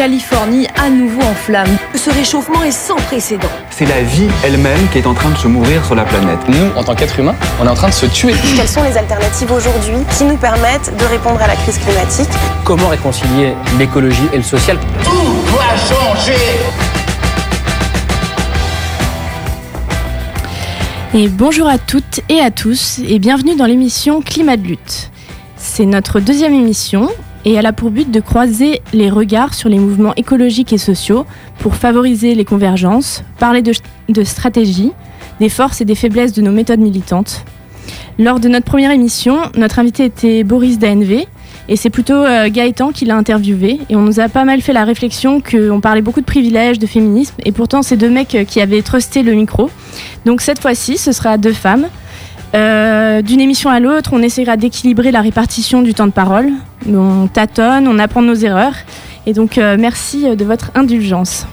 Californie à nouveau en flammes. Ce réchauffement est sans précédent. C'est la vie elle-même qui est en train de se mourir sur la planète. Nous, en tant qu'êtres humains, on est en train de se tuer. Quelles sont les alternatives aujourd'hui qui nous permettent de répondre à la crise climatique? Comment réconcilier l'écologie et le social? Tout doit changer Et bonjour à toutes et à tous et bienvenue dans l'émission Climat de lutte. C'est notre deuxième émission et elle a pour but de croiser les regards sur les mouvements écologiques et sociaux pour favoriser les convergences, parler de, de stratégie, des forces et des faiblesses de nos méthodes militantes. Lors de notre première émission, notre invité était Boris d'ANV et c'est plutôt euh, Gaëtan qui l'a interviewé. Et on nous a pas mal fait la réflexion qu'on parlait beaucoup de privilèges, de féminisme. Et pourtant, c'est deux mecs euh, qui avaient trusté le micro. Donc cette fois-ci, ce sera deux femmes. Euh, D'une émission à l'autre, on essaiera d'équilibrer la répartition du temps de parole. On tâtonne, on apprend nos erreurs. Et donc, euh, merci de votre indulgence.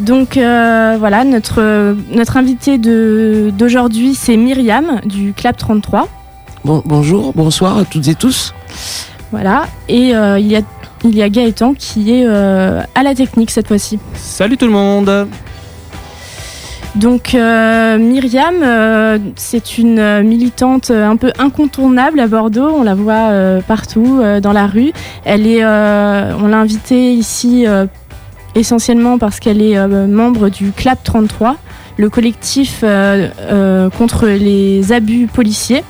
Donc euh, voilà, notre, notre invité d'aujourd'hui, c'est Myriam du Clap 33. Bon, bonjour, bonsoir à toutes et tous. Voilà, et euh, il, y a, il y a Gaëtan qui est euh, à la technique cette fois-ci. Salut tout le monde Donc euh, Myriam, euh, c'est une euh, militante un peu incontournable à Bordeaux, on la voit partout dans la rue. Elle est, on l'a invitée ici essentiellement parce qu'elle est membre du CLAP 33, le collectif contre les abus policiers.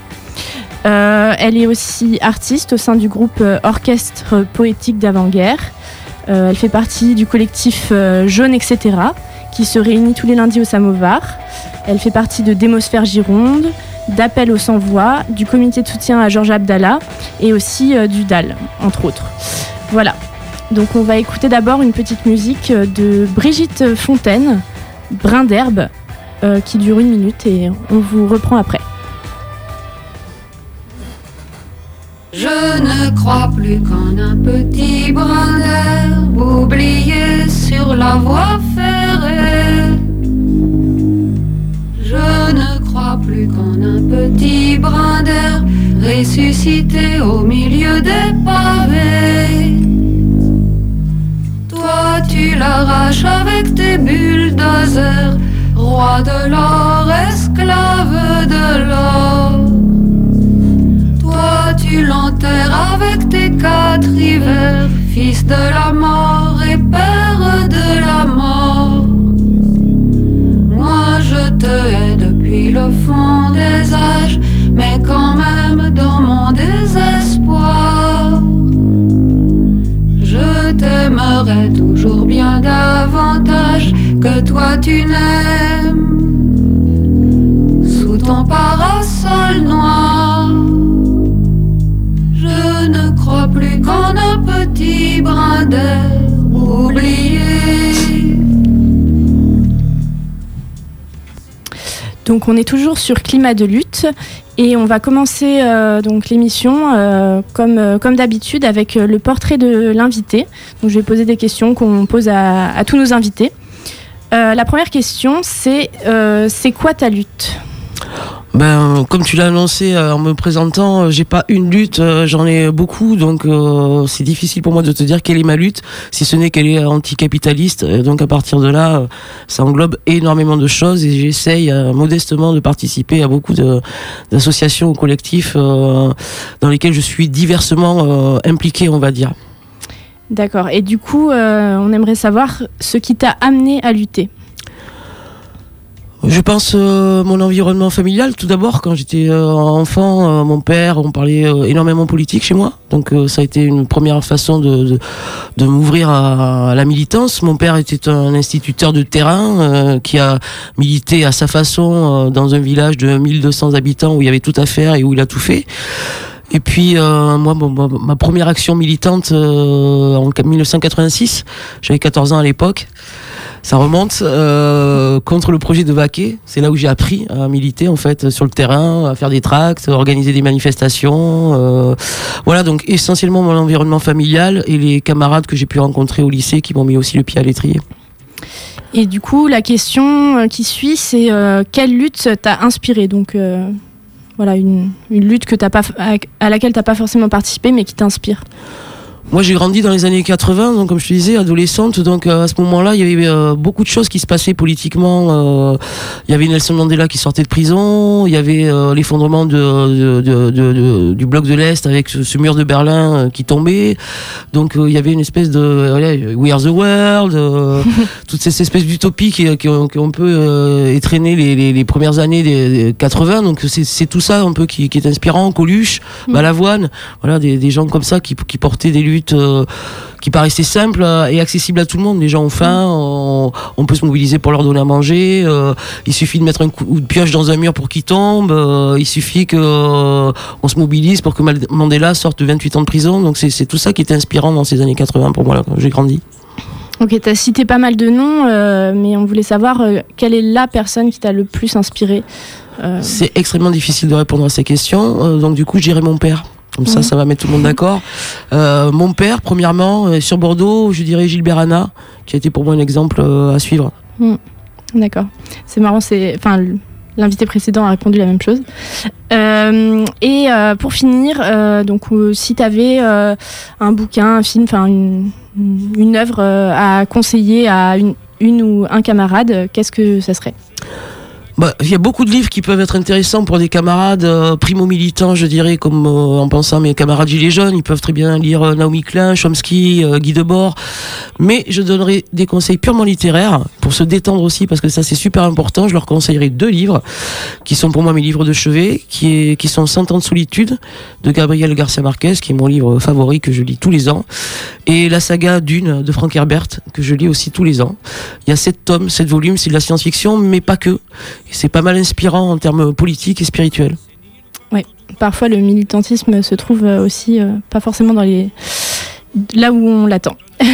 Elle est aussi artiste au sein du groupe Orchestre Poétique d'Avant-Guerre. Elle fait partie du collectif Jaune, etc., qui se réunit tous les lundis au Samovar. Elle fait partie de Démosphère Gironde, d'Appel aux sans-voix, du comité de soutien à Georges Abdallah et aussi euh, du DAL, entre autres. Voilà. Donc on va écouter d'abord une petite musique euh, de Brigitte Fontaine, Brin d'herbe, euh, qui dure une minute et on vous reprend après. Je ne crois plus qu'en un petit brin d'herbe oublié sur la voie ferrée. Plus qu'en un petit brin d'herbe ressuscité au milieu des pavés. Toi, tu l'arraches avec tes bulldozers, roi de l'or, esclave de l'or. Toi, tu l'enterres avec tes quatre hivers, fils de la mort toujours bien davantage que toi tu n'aimes. Sous ton parasol noir. Je ne crois plus qu'en un petit brin d'herbe oublié. Donc on est toujours sur climat de lutte et on va commencer euh, donc l'émission euh, comme, euh, comme d'habitude avec le portrait de l'invité. Donc je vais poser des questions qu'on pose à, tous nos invités. La première question c'est c'est quoi ta lutte? Ben, comme tu l'as annoncé euh, en me présentant, euh, j'ai pas une lutte, euh, j'en ai beaucoup, donc c'est difficile pour moi de te dire quelle est ma lutte, si ce n'est qu'elle est anticapitaliste. Donc à partir de là, ça englobe énormément de choses et j'essaye modestement de participer à beaucoup d'associations ou collectifs dans lesquels je suis diversement impliqué, on va dire. D'accord. Et du coup on aimerait savoir ce qui t'a amené à lutter. Je pense euh, mon environnement familial tout d'abord. Quand j'étais euh, enfant euh, mon père on parlait euh, énormément politique chez moi. Donc euh, ça a été une première façon de, de, de m'ouvrir à, à la militance. Mon père était un instituteur de terrain euh, qui a milité à sa façon dans un village de 1200 habitants où il y avait tout à faire et où il a tout fait. Et puis euh, moi, ma première action militante euh, en 1986, j'avais 14 ans à l'époque, ça remonte euh, contre le projet de Vaquet. C'est là où j'ai appris à militer en fait sur le terrain, à faire des tracts, à organiser des manifestations. euh, voilà donc essentiellement mon environnement familial et les camarades que j'ai pu rencontrer au lycée qui m'ont mis aussi le pied à l'étrier. Et du coup la question euh, qui suit c'est quelle lutte t'a inspiré? Donc voilà une, lutte que t'as pas à laquelle t'as pas forcément participé mais qui t'inspire. Moi, j'ai grandi dans les années 80, donc comme je te disais, adolescente. Donc euh, à ce moment-là, il y avait euh, beaucoup de choses qui se passaient politiquement. Euh, il y avait Nelson Mandela qui sortait de prison. Il y avait l'effondrement de, de- de- du bloc de l'Est avec ce, ce mur de Berlin qui tombait. Donc il y avait une espèce de voilà, We Are the World, toutes ces espèces d'utopies qui, qui, ont, qui ont un peu euh, étraîné les, les, les premières années des, des 80. Donc c'est c'est tout ça un peu qui, qui est inspirant. Coluche, Balavoine, voilà des, des gens comme ça qui, qui portaient des luttes euh, qui paraissaient simples euh, et accessibles à tout le monde. Les gens ont faim, on, on peut se mobiliser pour leur donner à manger. euh, il suffit de mettre un coup de pioche dans un mur pour qu'il tombe. euh, il suffit que euh, on se mobilise pour que Mandela sorte de 28 ans de prison. Donc c'est tout ça qui était inspirant dans ces années 80 pour moi là, quand j'ai grandi. Ok, tu as cité pas mal de noms, mais on voulait savoir quelle est la personne qui t'a le plus inspiré. C'est extrêmement difficile de répondre à ces questions. donc du coup, je dirais mon père. Comme ça, ça va mettre tout le monde d'accord. Euh, mon père, premièrement, euh, sur Bordeaux, je dirais Gilbert Hanna, qui a été pour moi un exemple euh, à suivre. D'accord. C'est marrant, c'est. Enfin, l'invité précédent a répondu la même chose. Euh, et euh, pour finir, euh, donc, si tu avais un bouquin, un film, enfin, une, une œuvre à conseiller à une, une ou un camarade, qu'est-ce que ça serait? Bah, Il y a beaucoup de livres qui peuvent être intéressants pour des camarades euh, primo-militants, je dirais, comme euh, en pensant à mes camarades gilets jaunes. Ils peuvent très bien lire euh, Naomi Klein, Chomsky, Guy Debord. Mais je donnerai des conseils purement littéraires pour se détendre aussi, parce que ça c'est super important. Je leur conseillerai deux livres qui sont pour moi mes livres de chevet, qui, qui sont Cent ans de solitude de Gabriel Garcia Marquez, qui est mon livre favori que je lis tous les ans, et la saga Dune de Frank Herbert que je lis aussi tous les ans. Il y a sept tomes, sept volumes, c'est de la science-fiction, mais pas que. C'est pas mal inspirant en termes politiques et spirituels. Parfois, le militantisme se trouve euh, aussi euh, pas forcément dans les là où on l'attend.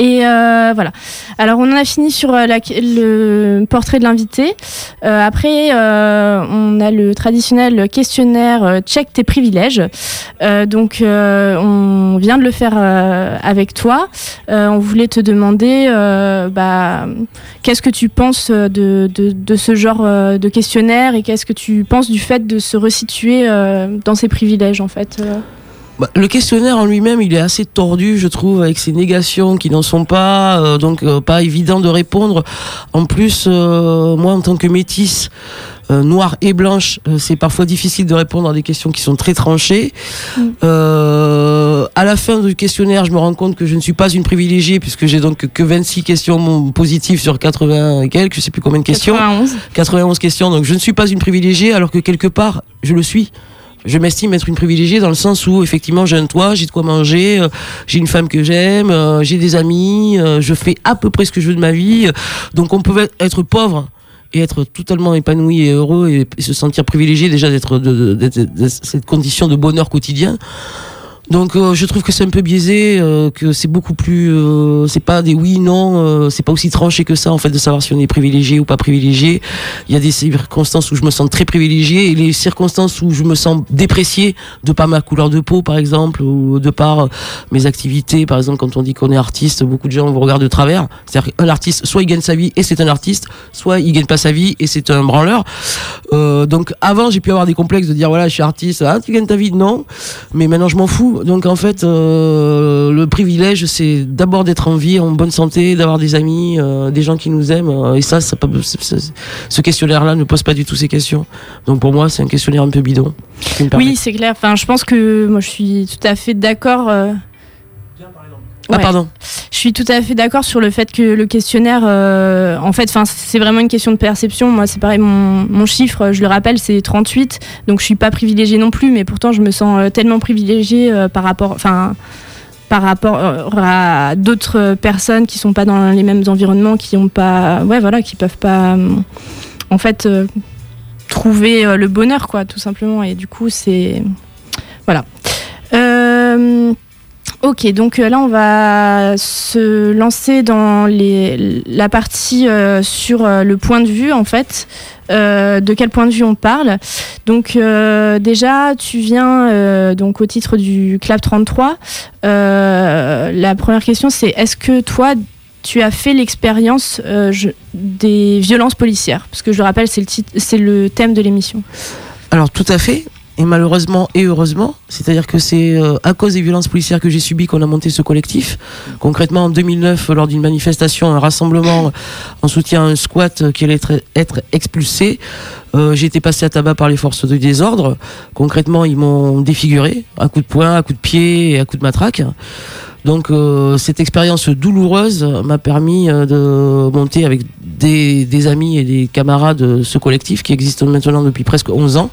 Et euh, voilà. Alors, on en a fini sur euh, la- le portrait de l'invité. Euh, après, on a le traditionnel questionnaire check tes privilèges. Donc, on vient de le faire avec toi. On voulait te demander, bah, qu'est-ce que tu penses de, de, ce genre de questionnaire et qu'est-ce que tu penses du fait de se resituer dans ses privilèges, en fait Bah, le questionnaire en lui-même, il est assez tordu, je trouve, avec ses négations qui n'en sont pas, euh, donc euh, pas évident de répondre. En plus, euh, moi, en tant que métisse, noire et blanche, c'est parfois difficile de répondre à des questions qui sont très tranchées. Euh, à la fin du questionnaire, je me rends compte que je ne suis pas une privilégiée puisque j'ai donc que 26 questions positives sur 80 et quelques, je sais plus combien de questions. 91. 91 questions, donc je ne suis pas une privilégiée alors que quelque part, je le suis. Je m'estime être une privilégiée dans le sens où effectivement j'ai un toit, j'ai de quoi manger, euh, j'ai une femme que j'aime, euh, j'ai des amis, euh, je fais à peu près ce que je veux de ma vie. donc on peut être pauvre et être totalement épanoui et heureux et, se sentir privilégié déjà d'être de, de cette condition de bonheur quotidien. Donc euh, je trouve que c'est un peu biaisé, euh, que c'est beaucoup plus, euh, c'est pas des oui non, euh, c'est pas aussi tranché que ça en fait de savoir si on est privilégié ou pas privilégié. Il y a des circonstances où je me sens très privilégié et les circonstances où je me sens déprécié de par ma couleur de peau par exemple ou de par mes activités. Par exemple quand on dit qu'on est artiste, beaucoup de gens vous regardent de travers. C'est-à-dire qu'un artiste, soit il gagne sa vie et c'est un artiste, soit il gagne pas sa vie et c'est un branleur. Donc avant j'ai pu avoir des complexes de dire voilà je suis artiste, ah tu gagnes ta vie, non. Mais maintenant je m'en fous. Donc en fait euh, le privilège c'est d'abord d'être en vie, en bonne santé, d'avoir des amis, euh, des gens qui nous aiment. euh, et ça, ça ce questionnaire-là ne pose pas du tout ces questions. Donc pour moi c'est un questionnaire un peu bidon. Oui, c'est clair. Enfin, je pense que moi, je suis tout à fait d'accord. Ah ouais. pardon. Je suis tout à fait d'accord sur le fait que le questionnaire, euh, en fait, c'est vraiment une question de perception. Moi, c'est pareil, mon, mon chiffre, je le rappelle, c'est 38. Donc, je suis pas privilégiée non plus, mais pourtant, je me sens euh, tellement privilégiée euh, par rapport, enfin, par rapport à d'autres personnes qui sont pas dans les mêmes environnements, qui ont pas, ouais, voilà, qui peuvent pas, en fait, euh, trouver le bonheur, quoi, tout simplement. Et du coup, c'est, voilà. Euh, Ok, donc euh, là on va se lancer dans la partie euh, sur euh, le point de vue en fait. De quel point de vue on parle Donc déjà, tu viens donc au titre du Clap 33. Euh, la première question c'est est-ce que toi tu as fait l'expérience des violences policières? Parce que je le rappelle, c'est le thème de l'émission. Alors tout à fait. Et malheureusement et heureusement, c'est-à-dire que c'est euh, à cause des violences policières que j'ai subies qu'on a monté ce collectif. Concrètement, en 2009, lors d'une manifestation, un rassemblement en soutien à un squat qui allait être, expulsé, euh, j'ai été passé à tabac par les forces de désordre. Concrètement, ils m'ont défiguré à coups de poing, à coups de pied et à coups de matraque. Donc euh, cette expérience douloureuse m'a permis euh, de monter avec des, amis et des camarades de ce collectif qui existe maintenant depuis presque 11 ans.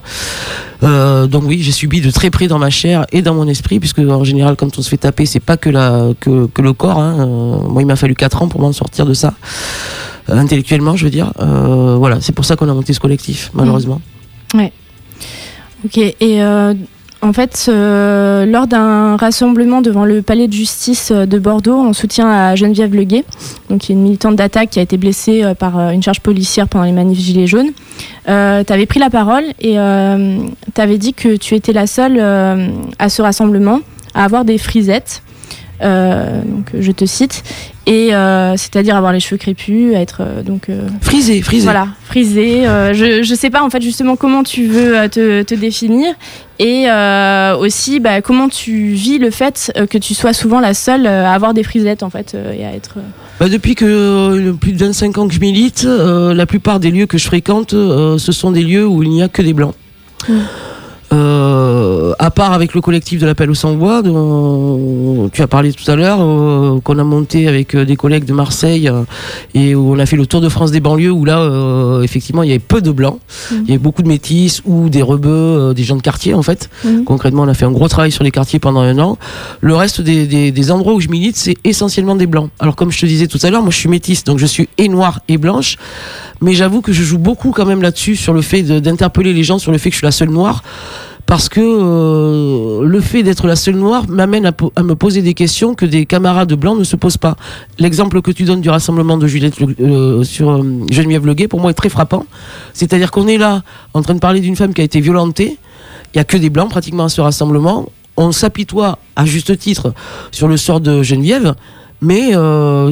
Euh, donc oui, j'ai subi de très près dans ma chair et dans mon esprit, puisque en général quand on se fait taper, c'est pas que, la, que, le corps. Hein. Euh, moi, il m'a fallu 4 ans pour m'en sortir de ça, euh, intellectuellement, je veux dire. voilà, c'est pour ça qu'on a monté ce collectif, malheureusement. Mmh. Ouais. Ok, et en fait, euh, lors d'un rassemblement devant le palais de justice euh, de Bordeaux en soutien à Geneviève Leguet, donc qui est une militante d'attaque qui a été blessée euh, par une charge policière pendant les manifs Gilets jaunes, tu avais pris la parole et tu avais dit que tu étais la seule à ce rassemblement à avoir des frisettes. Donc je te cite et euh, c'est-à-dire avoir les cheveux crépus, être euh, donc euh, frisé, frisé. Voilà, frisé. je je sais pas en fait justement comment tu veux te, te définir et aussi bah, comment tu vis le fait que tu sois souvent la seule à avoir des frisettes en fait et à être. Bah depuis que plus de 25 ans que je milite, la plupart des lieux que je fréquente, ce sont des lieux où il n'y a que des blancs. Mmh. Euh, à part avec le collectif de l'appel au sans-voix, dont tu as parlé tout à l'heure, euh, qu'on a monté avec euh, des collègues de Marseille euh, et où on a fait le tour de France des banlieues, où là, effectivement, il y avait peu de blancs. Mmh. Il y avait beaucoup de métis ou des rebeux, des gens de quartier, en fait. Mmh. Concrètement, on a fait un gros travail sur les quartiers pendant un an. Le reste des, des, des endroits où je milite, c'est essentiellement des blancs. Alors, comme je te disais tout à l'heure, moi, je suis métisse, donc je suis et noire et blanche. Mais j'avoue que je joue beaucoup quand même là-dessus, sur le fait d'interpeller les gens sur le fait que je suis la seule noire parce que euh, le fait d'être la seule noire m'amène à, me poser des questions que des camarades blancs ne se posent pas. L'exemple que tu donnes du rassemblement de Juliette euh, sur euh, Geneviève Leguet, pour moi, est très frappant. C'est-à-dire qu'on est là en train de parler d'une femme qui a été violentée. Il n'y a que des blancs pratiquement à ce rassemblement. On s'apitoie à juste titre sur le sort de Geneviève, mais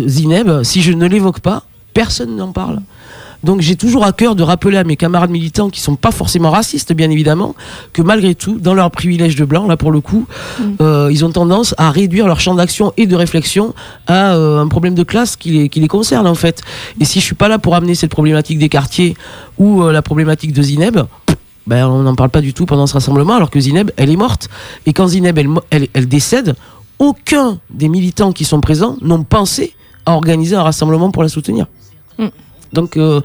Zineb, si je ne l'évoque pas, personne n'en parle. Donc j'ai toujours à cœur de rappeler à mes camarades militants qui sont pas forcément racistes, bien évidemment, que malgré tout, dans leur privilège de blanc, là pour le coup, mmh. euh, ils ont tendance à réduire leur champ d'action et de réflexion à euh, un problème de classe qui les, qui les concerne en fait. Et si je suis pas là pour amener cette problématique des quartiers ou euh, la problématique de Zineb, ben, on n'en parle pas du tout pendant ce rassemblement, alors que Zineb, elle est morte. Et quand Zineb, elle, elle, elle décède, aucun des militants qui sont présents n'ont pensé à organiser un rassemblement pour la soutenir. Mmh. Donc, euh,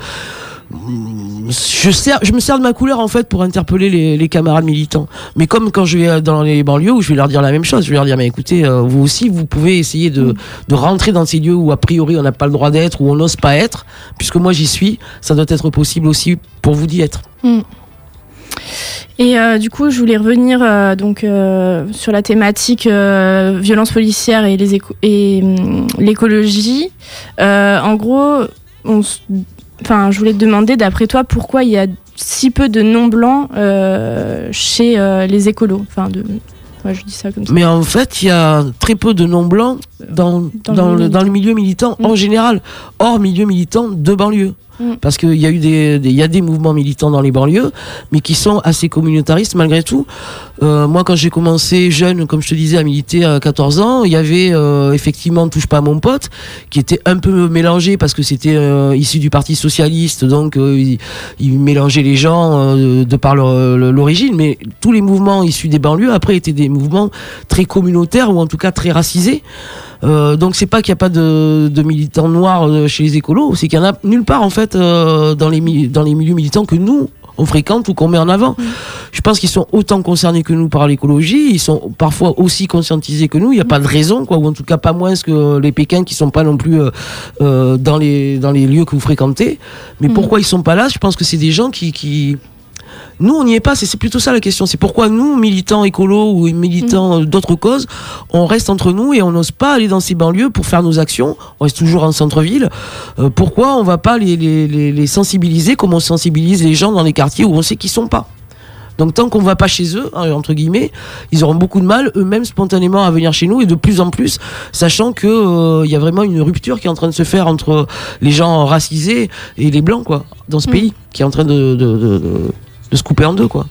je, me sers de ma couleur en fait pour interpeller les, camarades militants. Mais comme quand je vais dans les banlieues où je vais leur dire la même chose, je vais leur dire mais écoutez, euh, vous aussi vous pouvez essayer de, rentrer dans ces lieux où a priori on n'a pas le droit d'être, où on n'ose pas être, puisque moi j'y suis, ça doit être possible aussi pour vous d'y être. Mm. Et euh, du coup, je voulais revenir euh, donc euh, sur la thématique euh, violence policière et les et hum, l'écologie. en gros, on, enfin, je voulais te demander, d'après toi, pourquoi il y a si peu de non blancs chez les écolos? Enfin, de Ouais, je dis ça comme ça. Mais en fait, il y a très peu de non-blancs dans, dans, dans, le, dans, le, milieu militant mmh. en général, hors milieu militant de banlieue. Mmh. Parce qu'il y a eu des, des, y a des mouvements militants dans les banlieues, mais qui sont assez communautaristes malgré tout. Euh, moi, quand j'ai commencé jeune, comme je te disais, à militer à 14 ans, il y avait euh, effectivement Touche pas à mon pote, qui était un peu mélangé parce que c'était euh, issu du Parti Socialiste, donc euh, il, il, mélangeait les gens euh, de par l'origine, mais tous les mouvements issus des banlieues, après, étaient des mouvements très communautaires ou en tout cas très racisés. Euh, donc c'est pas qu'il n'y a pas de, de, militants noirs chez les écolos, c'est qu'il y en a nulle part en fait euh, dans, les, dans les milieux militants que nous on fréquente ou qu'on met en avant. Mmh. Je pense qu'ils sont autant concernés que nous par l'écologie, ils sont parfois aussi conscientisés que nous, il n'y a mmh. pas de raison, quoi, ou en tout cas pas moins que les Pékins qui sont pas non plus euh, euh, dans, les, dans les lieux que vous fréquentez. Mais mmh. pourquoi ils sont pas là? Je pense que c'est des gens qui, qui, nous, on n'y est pas. C'est plutôt ça la question. C'est pourquoi nous, militants écolos ou militants mmh. d'autres causes, on reste entre nous et on n'ose pas aller dans ces banlieues pour faire nos actions. On reste toujours en centre-ville. Euh, pourquoi on va pas les, les, les, les, sensibiliser comme on sensibilise les gens dans les quartiers où on sait qu'ils sont pas? Donc tant qu'on va pas chez eux, hein, entre guillemets, ils auront beaucoup de mal eux-mêmes spontanément à venir chez nous et de plus en plus, sachant que il euh, y a vraiment une rupture qui est en train de se faire entre les gens racisés et les blancs quoi, dans ce mmh. pays, qui est en train de, de, de, de de se couper en deux, quoi.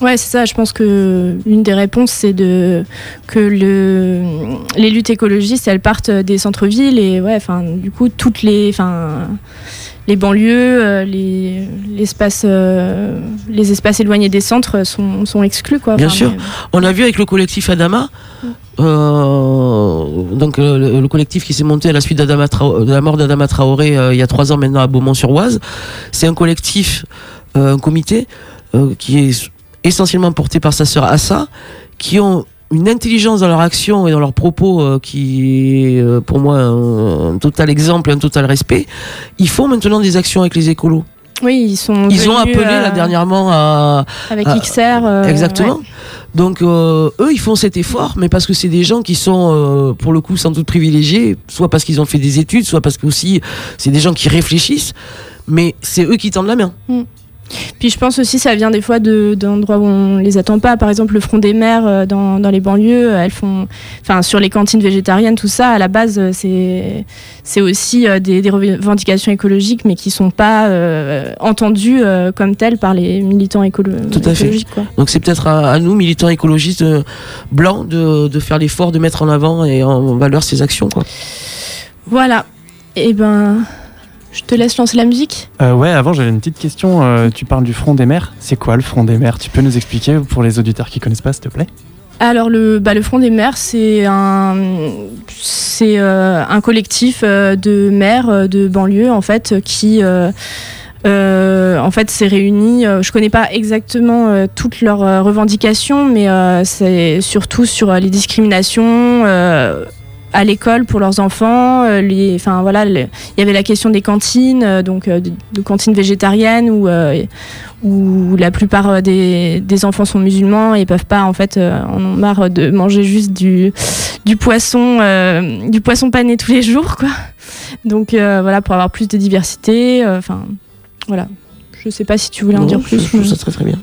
Ouais, c'est ça. Je pense que une des réponses, c'est de que le les luttes écologistes, elles partent des centres-villes et ouais, enfin, du coup, toutes les, enfin, les banlieues, euh, les l'espace, euh, les espaces éloignés des centres sont, sont exclus, quoi. Bien sûr. mais- On a vu avec le collectif Adama, euh, donc euh, le, le collectif qui s'est monté à la suite de la mort d'Adama Traoré euh, il y a trois ans maintenant à Beaumont-sur-Oise. C'est un collectif, un comité euh, qui est essentiellement porté par sa sœur Assa, qui ont une intelligence dans leur action et dans leurs propos euh, qui est euh, pour moi un, un total exemple, un total respect. Ils font maintenant des actions avec les écolos. Oui, ils sont. Ils ont appelé là dernièrement à, avec à- XR. Exactement. ouais. Donc euh, eux, ils font cet effort, mais parce que c'est des gens qui sont, euh, pour le coup, sans doute privilégiés, soit parce qu'ils ont fait des études, soit parce que aussi c'est des gens qui réfléchissent, mais c'est eux qui tendent la main. Puis je pense aussi ça vient des fois de d'endroits où on les attend pas. Par exemple, le front des mères euh, dans, dans les banlieues, elles font, enfin sur les cantines végétariennes, tout ça. À la base, euh, c'est c'est aussi euh, des, des revendications écologiques, mais qui sont pas euh, entendues euh, comme telles par les militants écolo Tout à fait. écologiques. Quoi. Donc c'est peut-être à, à nous, militants écologistes euh, blancs, de, de faire l'effort de mettre en avant et en valeur ces actions. Quoi. Voilà. Et ben, je te laisse lancer la musique. Euh, ouais, avant j'avais une petite question. Euh, tu parles du Front des mers. C'est quoi le Front des mers? Tu peux nous expliquer pour les auditeurs qui connaissent pas, s'il te plaît? Alors le, bah, le Front des maires, c'est un, c'est euh, un collectif euh, de maires de banlieue en fait qui euh, en fait s'est réuni. euh, je connais pas exactement euh, toutes leurs revendications, mais c'est surtout sur les discriminations. À l'école pour leurs enfants, euh, les, enfin voilà, il y avait la question des cantines, euh, donc euh, de, de cantines végétariennes où où la plupart des, des enfants sont musulmans et peuvent pas en fait en ont marre de manger juste du du poisson euh, du poisson pané tous les jours quoi. Donc euh, voilà pour avoir plus de diversité. Enfin voilà. Je sais pas si tu voulais en dire je- plus. je trouve mais ça très très bien.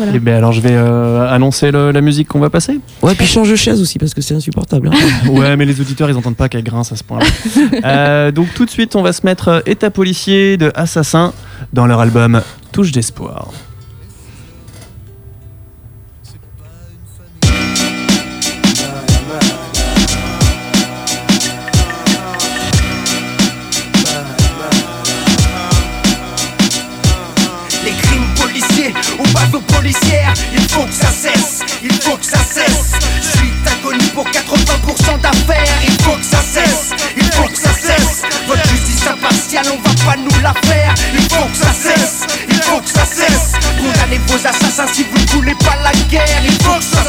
Voilà. Eh ben alors je vais euh, annoncer le- la musique qu'on va passer. Ouais, puis change de chaise aussi parce que c'est insupportable. hein. ouais, mais les auditeurs ils entendent pas qu'elle grince à ce point-là. Euh, donc tout de suite on va se mettre euh, État policier de Assassin dans leur album Touche d'espoir. 80% d'affaires, il faut que ça cesse, il faut que ça cesse. Votre justice impartiale, on va pas nous la faire, il faut que ça cesse, il faut que ça cesse. Condamnez vos assassins si vous ne voulez pas la guerre, il faut que ça.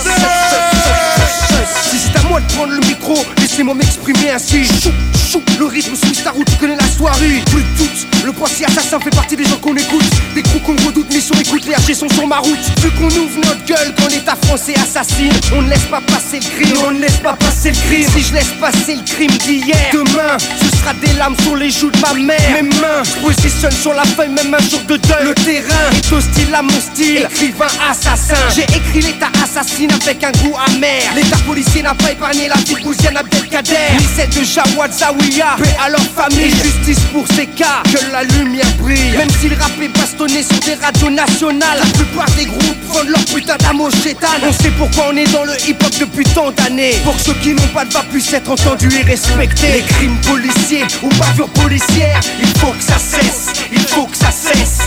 Si c'est à moi de prendre le micro, laissez-moi m'exprimer ainsi. Chou, chou, le rythme suit ta route, connais la soirée. Plus doute, le poissier assassin fait partie des gens qu'on écoute. Des coups qu'on redoute, mais sur écoute, les RG sont sur ma route. Vu qu'on ouvre notre gueule quand l'État français assassine, on ne laisse pas passer le crime, on ne laisse pas passer le crime. Si je laisse passer le crime d'hier, demain, ce sera des larmes sur les joues de ma mère. Mes mains positionnent sur la feuille, même un jour de deuil. Le terrain est hostile à mon style, écrivain assassin. J'ai écrit l'État assassine avec un goût amer. L'État policier n'a pas épargné la Bouziane Abdelkader, ni celle de Jawad Zawiya. Paix à leur famille, justice pour ces cas, que la lumière brille. Même si le rap bastonné sur des radios nationales, la plupart des groupes vendent leur putain d'amour chétane. On sait pourquoi on est dans le hip-hop depuis tant d'années. Pour ceux qui n'ont pas de voix puissent être entendus et respectés. Les crimes policiers ou bavures policières, il faut que ça cesse, il faut que ça cesse.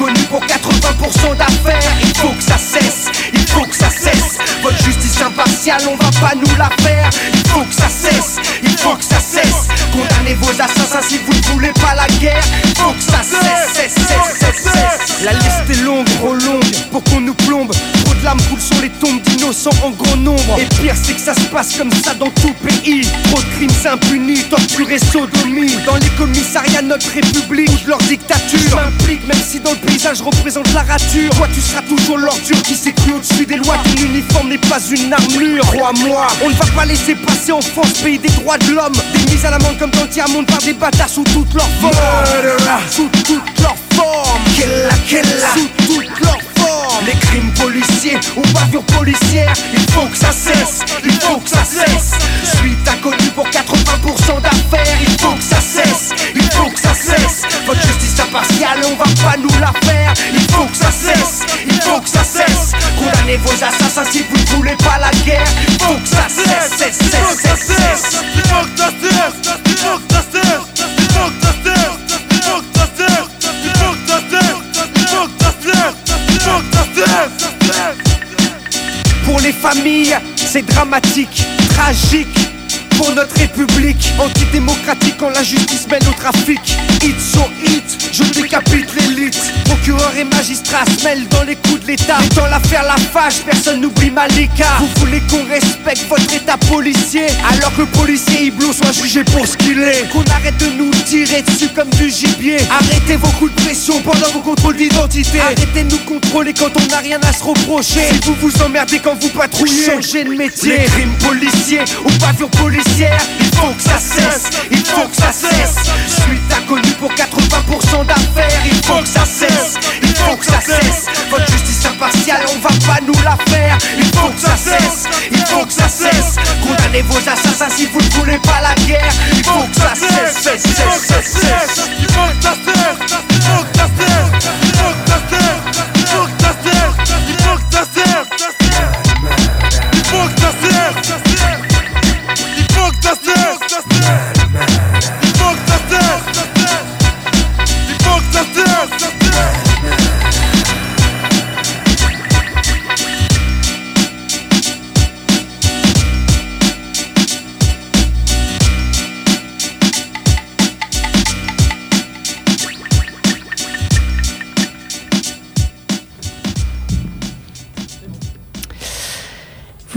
Inconnu pour 80% d'affaires, il faut que ça cesse, il faut que ça cesse. Votre justice impartiale, on va pas nous la faire, il faut que ça cesse, il faut que ça cesse. Condamnez vos assassins si vous ne voulez pas la guerre, il faut que ça cesse, cesse, cesse, cesse, cesse. La liste est longue, trop longue, pour qu'on nous plombe. Sur les tombes d'innocents en grand nombre. Et pire, c'est que ça se passe comme ça dans tout pays. Trop de crimes impunis, torture et sodomie. Dans les commissariats, notre république, ou de leur dictature. Je m'implique, même si dans le paysage représente la rature. Toi, tu seras toujours l'ordure qui cru au-dessus des lois. Ton uniforme n'est pas une armure, crois-moi. On ne va pas laisser passer en France, pays des droits de l'homme. Des mises à l'amende comme dans le tiers-monde par des bâtards sous toutes leurs formes. Sous toutes leurs formes. Killa, killa. Sous toutes leurs formes. Les crimes policiers ou bavures policières, il faut que ça cesse, il faut que ça cesse. Suite inconnue pour 80% d'affaires, il faut que ça cesse, il faut que ça cesse. Votre justice impartiale, on va pas nous la faire, il faut que ça cesse, il faut que ça cesse. Condamnez vos assassins si vous ne voulez pas la guerre, il faut que ça cesse, cesse, cesse, cesse. Il faut que ça cesse, il faut que ça cesse. Pour les familles, c'est dramatique, tragique pour notre république antidémocratique quand la justice mène au trafic. Hit sur hit, je décapite l'élite. Procureur et magistrat se mêlent dans les coups de l'État. Dans l'affaire La Fâche, personne n'oublie Malika. Vous voulez qu'on respecte votre état policier? Alors que le policier Hiblo soit jugé pour ce qu'il est. Qu'on arrête de nous tirer dessus comme du gibier. Arrêtez vos coups de pression pendant vos contrôles d'identité. Arrêtez de nous contrôler quand on n'a rien à se reprocher. Si vous vous emmerdez quand vous patrouillez, changez de métier. Les crimes policiers ou pavillon il faut que ça cesse, il faut que ça cesse. Je suis inconnu pour 80% d'affaires, il faut que ça cesse, il faut que ça cesse. Votre justice impartiale, on va pas nous la faire. Il faut que ça cesse, il faut que ça cesse. Condamnez vos assassins si vous ne voulez pas la guerre. Il faut que ça cesse, cesse, cesse, cesse, il faut que ça cesse, il faut que ça cesse,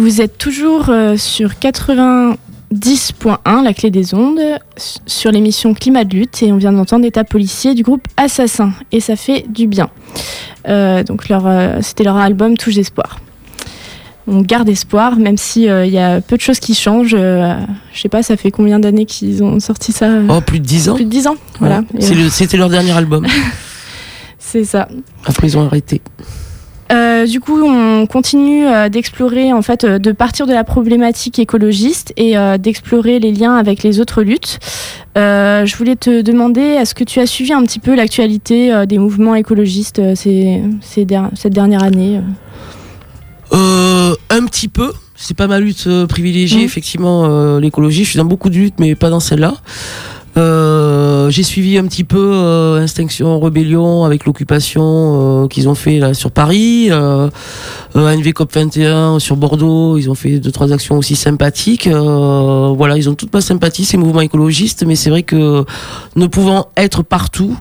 Vous êtes toujours euh, sur 90.1, la clé des ondes, sur l'émission Climat de lutte, et on vient d'entendre État policier du groupe Assassin, et ça fait du bien. Euh, donc leur, euh, c'était leur album Touche d'espoir. On garde espoir, même si euh, il y a peu de choses qui changent. je sais pas, ça fait combien d'années qu'ils ont sorti ça Oh, plus de 10 ans Plus de 10 ans, voilà. C'était leur dernier album. C'est ça. Après, ils ont arrêté. Euh, du coup, on continue euh, d'explorer, en fait, euh, de partir de la problématique écologiste et d'explorer les liens avec les autres luttes. Je voulais te demander, est-ce que tu as suivi un petit peu l'actualité des mouvements écologistes ces, ces der- cette dernière année un petit peu. C'est pas ma lutte privilégiée, Mhm. effectivement, l'écologie. Je suis dans beaucoup de luttes, mais pas dans celle-là. Euh, j'ai suivi un petit peu euh, Instinction Rébellion avec l'occupation euh, qu'ils ont fait là sur Paris, euh, euh, ANV COP 21 sur Bordeaux, ils ont fait deux trois actions aussi sympathiques. Voilà, ils ont toute ma sympathie ces mouvements écologistes, mais c'est vrai que ne pouvant être partout,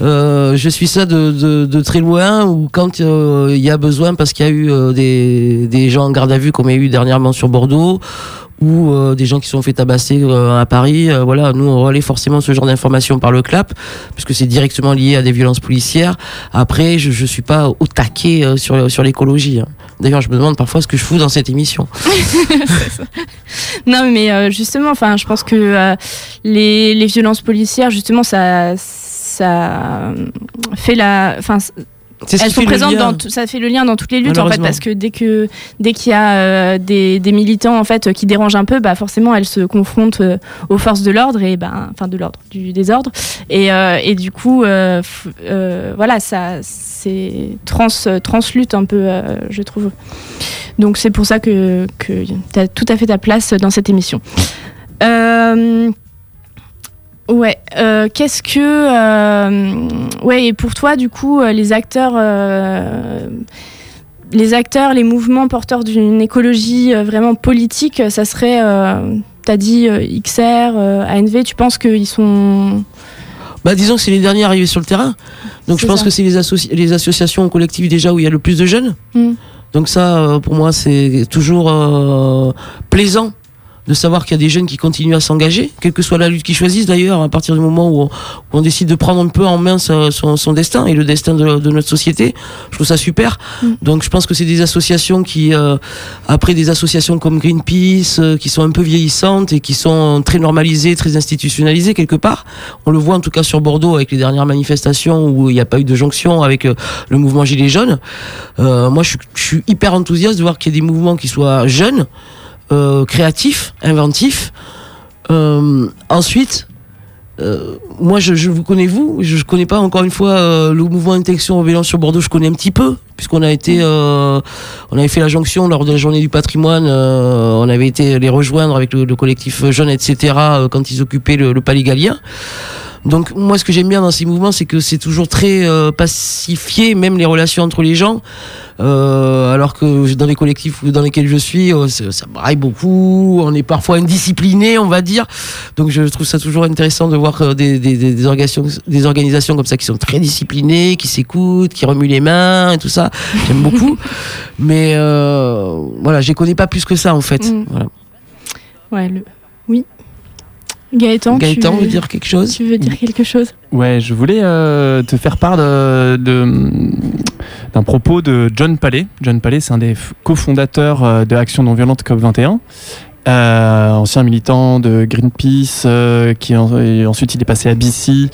je suis ça de, de, de très loin ou quand il y a besoin parce qu'il y a eu des, des gens en garde à vue comme il y a eu dernièrement sur Bordeaux ou euh, des gens qui sont fait tabasser euh, à Paris. euh, voilà, nous on relaie forcément ce genre d'informations par le CLAP puisque c'est directement lié à des violences policières. Après, je, je suis pas au taquet sur sur l'écologie. hein. D'ailleurs, je me demande parfois ce que je fous dans cette émission. Non, mais justement, enfin, je pense que les, les violences policières, justement, ça, ça fait la, elles sont présentes dans tout- ça fait le lien dans toutes les luttes en fait parce que dès que dès qu'il y a euh, des, des militants en fait qui dérangent un peu bah forcément elles se confrontent euh, aux forces de l'ordre et ben enfin de l'ordre du désordre. Et, euh, et du coup voilà ça c'est trans translutte un peu je trouve. Donc c'est pour ça que que tu as tout à fait ta place dans cette émission. Euh, Ouais, euh, qu'est-ce que. euh, ouais, et pour toi, du coup, euh, les acteurs. euh, les acteurs, les mouvements porteurs d'une écologie vraiment politique, ça serait. T'as dit XR, ANV, tu penses qu'ils sont. Bah, disons que c'est les derniers arrivés sur le terrain. Donc je pense ça. que c'est les, associ- les associations collectives déjà où il y a le plus de jeunes. Hmm. Donc ça, pour moi, c'est toujours plaisant de savoir qu'il y a des jeunes qui continuent à s'engager, quelle que soit la lutte qu'ils choisissent d'ailleurs, à partir du moment où on, où on décide de prendre un peu en main sa- son, son destin et le destin de, de notre société. Je trouve ça super. Mm. Donc je pense que c'est des associations qui, euh, après des associations comme Greenpeace, euh, qui sont un peu vieillissantes et qui sont très normalisées, très institutionnalisées quelque part. On le voit en tout cas sur Bordeaux avec les dernières manifestations où il n'y a pas eu de jonction avec euh, le mouvement Gilets jaunes. Euh, moi, je suis, je suis hyper enthousiaste de voir qu'il y ait des mouvements qui soient jeunes, euh, créatifs, inventifs. Euh, ensuite, euh, moi, je, vous connais vous, je, je connais pas encore une fois le mouvement Intention Rébellion sur Bordeaux. Je connais un petit peu puisqu'on a été, on avait fait la jonction lors de la journée du patrimoine. on avait été les rejoindre avec le, le collectif jeune, etc. quand ils occupaient le, le Palais Gallien. Donc moi, ce que j'aime bien dans ces mouvements, c'est que c'est toujours très euh, pacifié, même les relations entre les gens. Euh, alors que dans les collectifs dans lesquels je suis, euh, ça, ça braille beaucoup. On est parfois indiscipliné, on va dire. Donc je trouve ça toujours intéressant de voir des, des, des, des organisations, des organisations comme ça qui sont très disciplinées, qui s'écoutent, qui remuent les mains et tout ça. J'aime beaucoup. Mais voilà, je les connais pas plus que ça en fait. Mm. Voilà. Ouais, le... Gaëtan, Gaëtan tu veut dire quelque chose Tu veux dire quelque chose Ouais, je voulais euh, te faire part de, de- d'un propos de John Palais. John Palais, c'est un des cofondateurs euh, de Action non violente COP21. Euh, ancien militant de Greenpeace, euh, qui en- et ensuite il est passé à BC,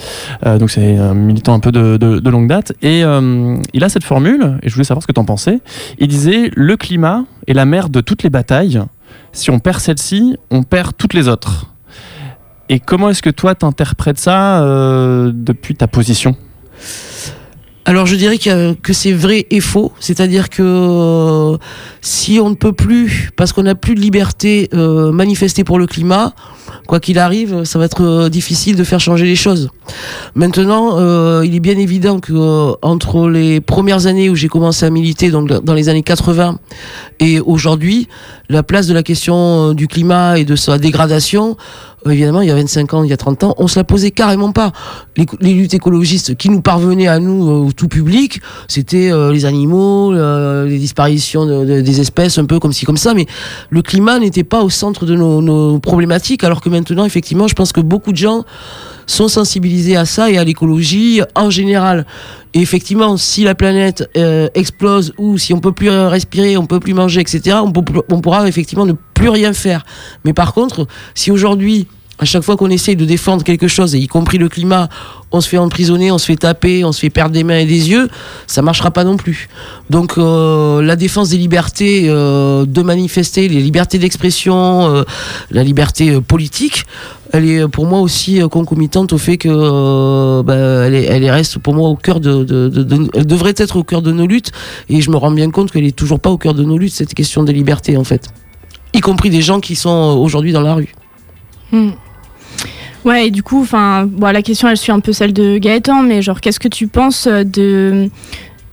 euh, donc c'est un militant un peu de, de- de longue date. Et euh, il a cette formule, et je voulais savoir ce que tu en pensais. Il disait Le climat est la mère de toutes les batailles. Si on perd celle-ci, on perd toutes les autres. Et comment est-ce que toi t'interprètes ça euh, depuis ta position? Alors je dirais a- que c'est vrai et faux, c'est-à-dire que euh, si on ne peut plus, parce qu'on n'a plus de liberté, euh, manifester pour le climat, quoi qu'il arrive, ça va être difficile de faire changer les choses. Maintenant, il est bien évident que entre les premières années où j'ai commencé à militer, donc dans les années 80, et aujourd'hui, la place de la question du climat et de sa dégradation, évidemment, il y a 25 ans, il y a 30 ans, on se la posait carrément pas. Les, luttes écologistes qui nous parvenaient à nous, euh, au tout public, c'était euh, les animaux, euh, les disparitions de- de- des espèces, un peu comme ci, comme ça, mais le climat n'était pas au centre de nos problématiques, alors que maintenant, effectivement, je pense que beaucoup de gens sont sensibilisés à ça et à l'écologie en général. Et effectivement, si la planète euh, explose ou si on peut plus respirer, on peut plus manger, etc., on, pourra effectivement ne plus rien faire. Mais par contre, si aujourd'hui, à chaque fois qu'on essaye de défendre quelque chose, y compris le climat, on se fait emprisonner, on se fait taper, on se fait perdre des mains et des yeux, ça marchera pas non plus. Donc euh, la défense des libertés euh, de manifester, les libertés d'expression, euh, la liberté politique, elle est pour moi aussi concomitante au fait que bah, elle, est- elle est- reste pour moi au cœur de, elle devrait être au cœur de nos luttes et je me rends bien compte qu'elle est toujours pas au cœur de nos luttes cette question des libertés en fait, y compris des gens qui sont aujourd'hui dans la rue. Hmm. Ouais, et du coup, enfin, bon, la question, elle suit un peu celle de Gaëtan, mais genre, qu'est-ce que tu penses de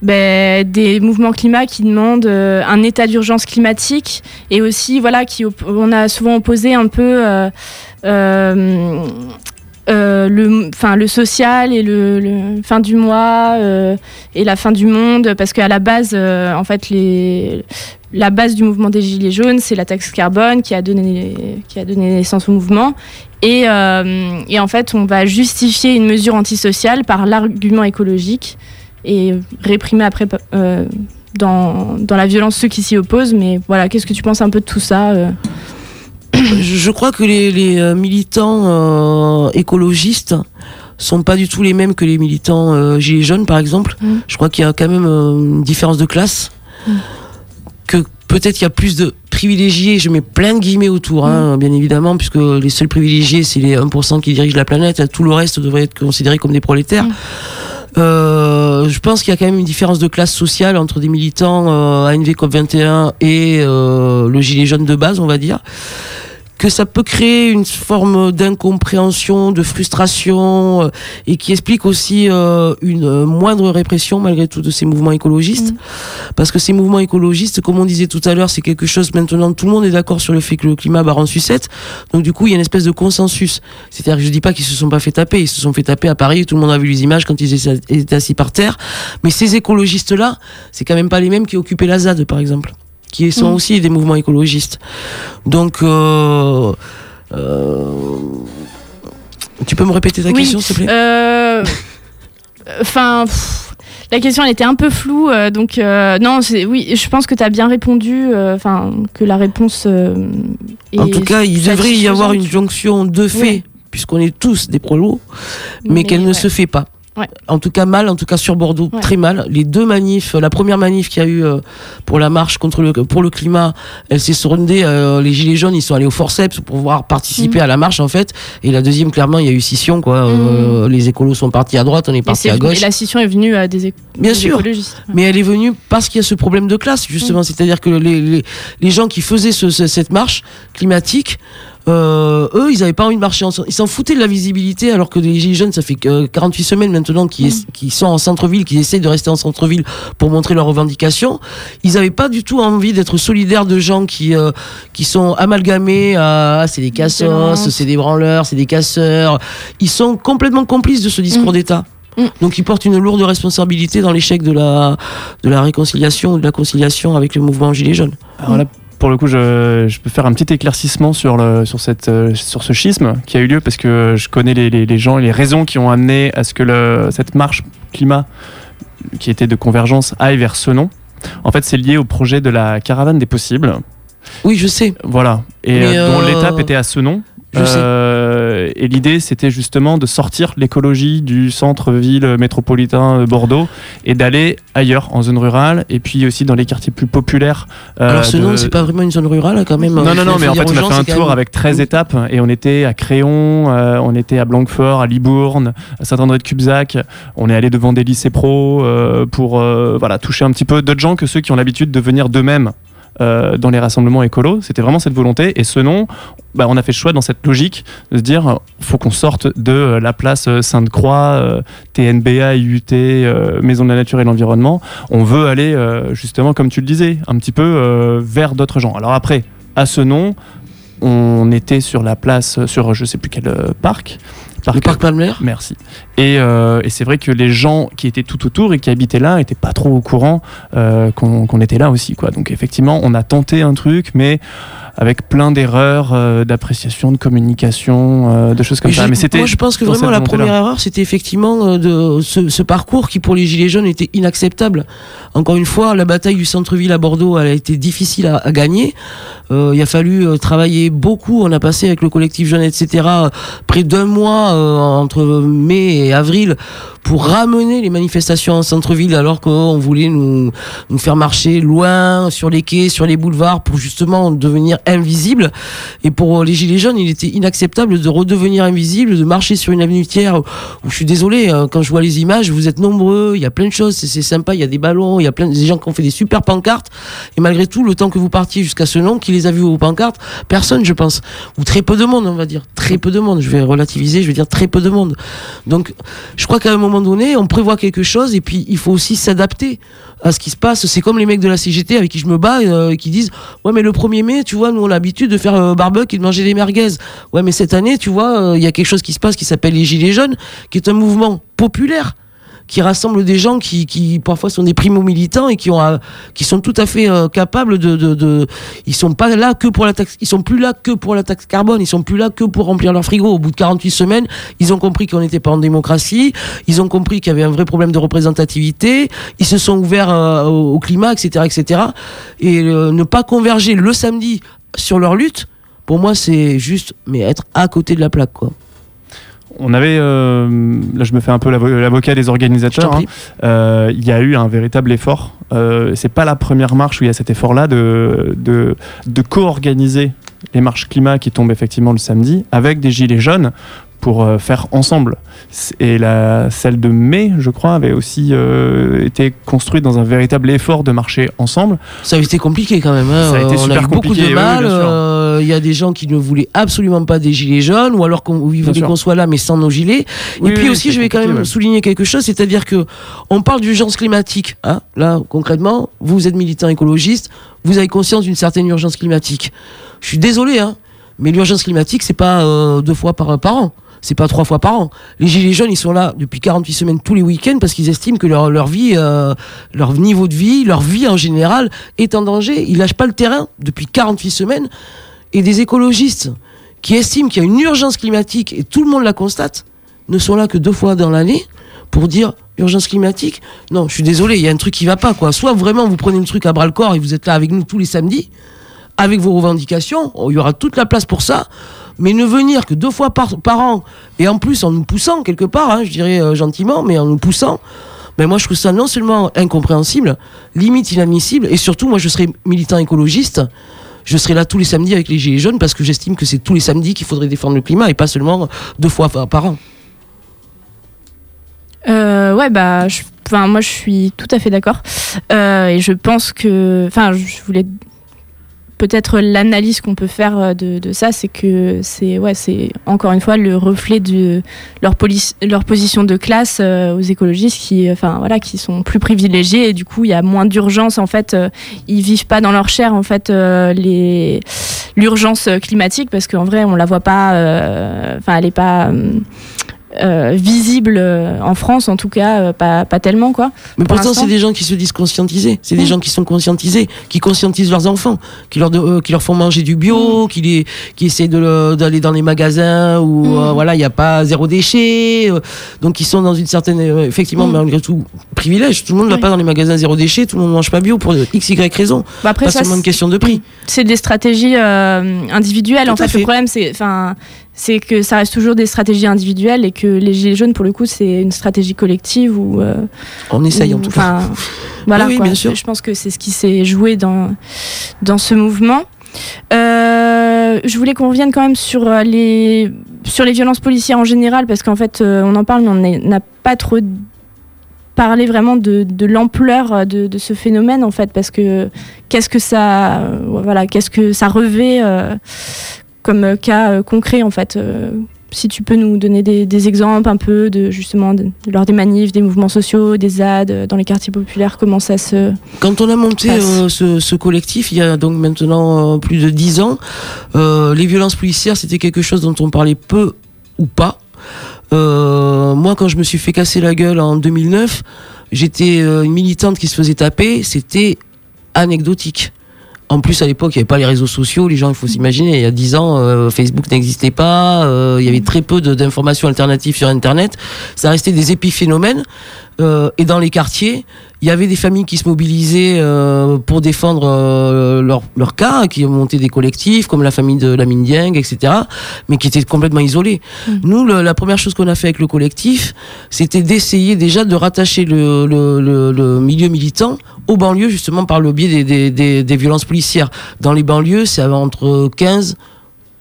ben, des mouvements climat qui demandent euh, un état d'urgence climatique et aussi, voilà, qui on a souvent opposé un peu euh, euh, le, le social et le, fin du mois et la fin du monde, parce qu'à la base, en fait, les, la base du mouvement des Gilets jaunes, c'est la taxe carbone qui a donné, qui a donné naissance au mouvement. Et, euh, et en fait, on va justifier une mesure antisociale par l'argument écologique et réprimer après euh, dans, dans la violence ceux qui s'y opposent. Mais voilà, qu'est-ce que tu penses un peu de tout ça euh je crois que les, les, militants écologistes sont pas du tout les mêmes que les militants gilets jaunes par exemple. Mm. Je crois qu'il y a quand même une différence de classe. Mm. Que peut-être il y a plus de privilégiés, je mets plein de guillemets autour, hein, bien évidemment, puisque les seuls privilégiés, c'est les 1% qui dirigent la planète, tout le reste devrait être considéré comme des prolétaires. Mm. Euh, je pense qu'il y a quand même une différence de classe sociale entre des militants euh, ANV COP21 et euh, le gilet jaune de base, on va dire que ça peut créer une forme d'incompréhension, de frustration, euh, et qui explique aussi euh, une moindre répression malgré tout de ces mouvements écologistes. Parce que ces mouvements écologistes, comme on disait tout à l'heure, c'est quelque chose maintenant, tout le monde est d'accord sur le fait que le climat barre en sucette. Donc du coup, il y a une espèce de consensus. C'est-à-dire que je dis pas qu'ils se sont pas fait taper, ils se sont fait taper à Paris, tout le monde a vu les images quand ils étaient étaient assis par terre. Mais ces écologistes-là, c'est quand même pas les mêmes qui occupaient la ZAD, par exemple qui sont Mm. aussi des mouvements écologistes. Donc, euh, euh, tu peux me répéter ta Oui, question, s'il te plaît? Euh, Enfin, la question elle était un peu floue, euh, donc euh, non, oui, je pense que tu as bien répondu, euh, enfin que la réponse. est En tout cas, il devrait y avoir une jonction de fait, Ouais. puisqu'on est tous des prolos, mais, Mais qu'elle ne se fait pas. Ouais. En tout cas mal, en tout cas sur Bordeaux, Ouais. très mal. Les deux manifs, la première manif qu'il y a eu euh, pour la marche contre le pour le climat, elle s'est sondée. euh, les gilets jaunes, ils sont allés au forceps pour pouvoir participer Mhm. à la marche en fait. Et la deuxième, clairement, il y a eu scission quoi. Euh, les écolos sont partis à droite, on est parti à gauche. et la scission est venue à des, Bien des sûr. écologistes. Mais elle est venue parce qu'il y a ce problème de classe, justement. C'est-à-dire que les, les, les gens qui faisaient ce- cette marche climatique Euh, eux, ils avaient pas envie de marcher ensemble. Ils s'en foutaient de la visibilité, alors que les Gilets jaunes, ça fait que 48 semaines maintenant qui, qui sont en centre-ville, qui essaient de rester en centre-ville pour montrer leurs revendications. Ils n'avaient pas du tout envie d'être solidaires de gens qui euh, qui sont amalgamés à ah, c'est des cassos, c'est des branleurs, c'est des casseurs. Ils sont complètement complices de ce discours Mm. d'État. Mm. Donc ils portent une lourde responsabilité dans l'échec de la de la réconciliation ou de la conciliation avec le mouvement Gilets jaunes. Alors là, pour le coup, je, je peux faire un petit éclaircissement sur, le, sur, cette, euh, sur ce schisme qui a eu lieu parce que je connais les, les, les gens et les raisons qui ont amené à ce que le, cette marche climat qui était de convergence aille vers ce nom. En fait, c'est lié au projet de la caravane des possibles. Oui, je sais. Voilà. Et euh, dont euh, l'étape était à ce nom. Je sais. Euh, et l'idée, c'était justement de sortir l'écologie du centre-ville métropolitain de Bordeaux et d'aller ailleurs, en zone rurale, et puis aussi dans les quartiers plus populaires. euh, Alors ce de- nom, c'est pas vraiment une zone rurale quand même. non, non, non, mais en fait, on a fait un tour même- avec 13 étapes et on était à Créon, euh, on était à Blanquefort, à Libourne, à Saint-André-de-Cubzac. On est allé devant des lycées pro euh, pour euh, voilà, toucher un petit peu d'autres gens que ceux qui ont l'habitude de venir d'eux-mêmes. Euh, dans les rassemblements écolos, c'était vraiment cette volonté. Et ce nom, bah, on a fait le choix dans cette logique de se dire, euh, faut qu'on sorte de euh, la place Sainte-Croix, TNBA, IUT, Maison de la Nature et l'Environnement. On veut aller justement, comme tu le disais, un petit peu vers d'autres gens. Alors après, à ce nom, on était sur la place, sur je sais plus quel euh, parc. Le parc Palmer? Merci. Et, euh, et c'est vrai que les gens qui étaient tout autour et qui habitaient là n'étaient pas trop au courant euh, qu'on qu'on était là aussi. Quoi. Donc effectivement, on a tenté un truc, mais avec plein d'erreurs euh, d'appréciation, de communication, euh, de choses comme ça. Mais c'était moi, je pense que vraiment la première erreur, c'était effectivement euh, de ce, ce parcours qui, pour les Gilets jaunes, était inacceptable. Encore une fois, la bataille du centre-ville à Bordeaux, elle a été difficile à, à gagner. Euh, il a fallu euh, travailler beaucoup. On a passé avec le collectif jeune, etc., près d'un mois euh, entre mai et avril pour ramener les manifestations en centre-ville alors qu'on voulait nous, nous faire marcher loin sur les quais, sur les boulevards pour justement devenir invisible. Et pour les Gilets jaunes, il était inacceptable de redevenir invisible, de marcher sur une avenue tiers où je suis désolé, hein, quand je vois les images, vous êtes nombreux, il y a plein de choses, c'est- sympa, il y a des ballons, il y a plein de gens qui ont fait des super pancartes. Et malgré tout, le temps que vous partiez jusqu'à ce nom, qui les a vus aux pancartes, personne, je pense. Ou très peu de monde, on va dire. Très peu de monde. Je vais relativiser, je vais dire très peu de monde. Donc, je crois qu'à un moment donné, on prévoit quelque chose et puis il faut aussi s'adapter à ce qui se passe. C'est comme les mecs de la CGT avec qui je me bats euh, et qui disent Ouais, mais le 1er mai, tu vois, nous on a l'habitude de faire euh, barbecue et de manger des merguez. Ouais, mais cette année, tu vois, euh, il y a quelque chose qui se passe qui s'appelle les Gilets jaunes, qui est un mouvement populaire qui rassemble des gens qui, qui parfois sont des primo-militants et qui ont qui sont tout à fait euh, capables de, ils sont pas là que pour la taxe ils sont plus là que pour la taxe carbone ils sont plus là que pour remplir leur frigo. Au bout de 48 semaines ils ont compris qu'on n'était pas en démocratie ils ont compris qu'il y avait un vrai problème de représentativité ils se sont ouverts euh, au, au climat etc etc et euh, ne pas converger le samedi sur leur lutte pour moi c'est juste mais être à côté de la plaque quoi On avait, euh, là je me fais un peu l'avo- l'avocat des organisateurs, hein. Euh, il y a eu un véritable effort. Euh, c'est pas la première marche où il y a cet effort-là de, de, de co-organiser les marches climat qui tombent effectivement le samedi avec des gilets jaunes pour euh, faire ensemble. Et la, celle de mai, je crois, avait aussi euh, été construite dans un véritable effort de marcher ensemble. Ça a été compliqué quand même. hein. Ça a été on a eu beaucoup de mal. euh, Il y a des gens qui ne voulaient absolument pas des gilets jaunes, ou alors qu'on voulaient qu'on soit là mais sans nos gilets. Oui, Et puis oui, aussi, je vais quand même ouais. souligner quelque chose, c'est-à-dire que on parle d'urgence climatique. Hein. Là, concrètement, vous êtes militant écologiste, vous avez conscience d'une certaine urgence climatique. Je suis désolé, hein, mais l'urgence climatique, c'est pas euh, deux fois par, par an. C'est pas trois fois par an. Les gilets jaunes, ils sont là depuis 48 semaines tous les week-ends parce qu'ils estiment que leur, vie, euh, leur niveau de vie, leur vie en général est en danger. Ils lâchent pas le terrain depuis 48 semaines. Et des écologistes qui estiment qu'il y a une urgence climatique et tout le monde la constate, ne sont là que deux fois dans l'année pour dire urgence climatique. Non, je suis désolé, il y a un truc qui va pas quoi. Soit vraiment vous prenez le truc à bras le corps et vous êtes là avec nous tous les samedis avec vos revendications, il y aura toute la place pour ça. Mais ne venir que deux fois par, an, et en plus en nous poussant quelque part, hein, je dirais euh, gentiment, mais en nous poussant, ben moi je trouve ça non seulement incompréhensible, limite inadmissible, et surtout moi je serais militant écologiste, je serais là tous les samedis avec les Gilets jaunes parce que j'estime que c'est tous les samedis qu'il faudrait défendre le climat et pas seulement deux fois par an. Euh, ouais, bah, moi, je suis tout à fait d'accord. Euh, et je pense que, enfin, je voulais peut-être l'analyse qu'on peut faire euh, de, de ça, c'est que c'est ouais, c'est encore une fois le reflet de leur, police, leur position de classe euh, aux écologistes qui, enfin voilà, qui sont plus privilégiés et du coup il y a moins d'urgence en fait. euh, ils vivent pas dans leur chair en fait l'urgence climatique parce qu'en vrai on la voit pas, enfin elle est pas euh, visible euh, en France en tout cas, euh, pas, pas tellement quoi. Mais Pour pourtant, c'est des gens qui se disent conscientisés. C'est des gens qui sont conscientisés, qui conscientisent leurs enfants, qui leur, de- qui leur font manger du bio, Mm. qui, les, qui essaient d'aller dans les magasins où Mm. voilà, il n'y a pas zéro déchet. donc, ils sont dans une certaine, effectivement, Mm. malgré tout, privilège. Tout le monde ne va Oui. pas dans les magasins zéro déchet, tout le monde ne mange pas bio pour x, y raison. Bah, après pas ça, seulement une question de prix. c'est des stratégies individuelles. en Tout fait, fait. le problème, c'est, enfin, c'est que ça reste toujours des stratégies individuelles et que les gilets jaunes, pour le coup, c'est une stratégie collective ou. euh, On essaye en ou- tout cas. Voilà, Oui, oui, quoi. bien sûr. Je pense que c'est ce qui s'est joué dans dans ce mouvement. Euh, je voulais qu'on revienne quand même sur euh, les sur les violences policières en général parce qu'en fait, on en parle, mais on n'a pas trop parlé vraiment de, de l'ampleur de, de ce phénomène en fait parce que qu'est-ce que ça euh, voilà qu'est-ce que ça revêt euh, comme euh, cas euh, concret en fait euh, si tu peux nous donner des, des exemples un peu de justement de- lors des manifs, des mouvements sociaux, des ZAD dans les quartiers populaires, comment ça se Quand on a monté euh, ce, ce collectif, il y a donc maintenant euh, plus de dix ans, euh, les violences policières, c'était quelque chose dont on parlait peu ou pas. Moi, quand je me suis fait casser la gueule en 2009, j'étais une militante qui se faisait taper, c'était anecdotique. En plus, à l'époque, il n'y avait pas les réseaux sociaux. Les gens, il faut s'imaginer, il y a 10 ans, euh, Facebook n'existait pas. euh, il y avait très peu d'informations alternatives sur Internet. Ça restait des épiphénomènes. Euh, et dans les quartiers, il y avait des familles qui se mobilisaient pour défendre leur, leur cas, qui montaient des collectifs, comme la famille de la Dieng, etc., mais qui étaient complètement isolés. Nous, le- la première chose qu'on a fait avec le collectif, c'était d'essayer déjà de rattacher le, le milieu militant aux banlieues, justement par le biais des, violences policières. Dans les banlieues, c'est entre 15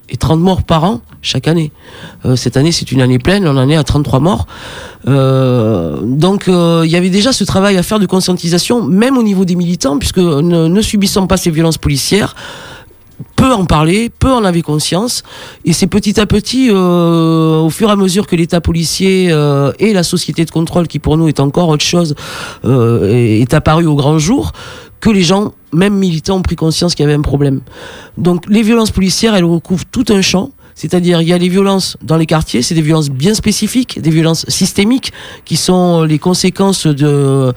et 30 morts par an chaque année. Euh, cette année, c'est une année pleine, on en est à 33 morts. Euh, donc, euh, il y avait déjà ce travail à faire de conscientisation, même au niveau des militants, puisque ne, subissant pas ces violences policières, peu en parler, peu en avait conscience, et c'est petit à petit, euh, au fur et à mesure que l'État policier euh, et la société de contrôle, qui pour nous est encore autre chose, euh, est, est apparu au grand jour, que les gens, même militants, ont pris conscience qu'il y avait un problème. Donc les violences policières, elles recouvrent tout un champ. C'est-à-dire, il y a les violences dans les quartiers, c'est des violences bien spécifiques, des violences systémiques, qui sont les conséquences de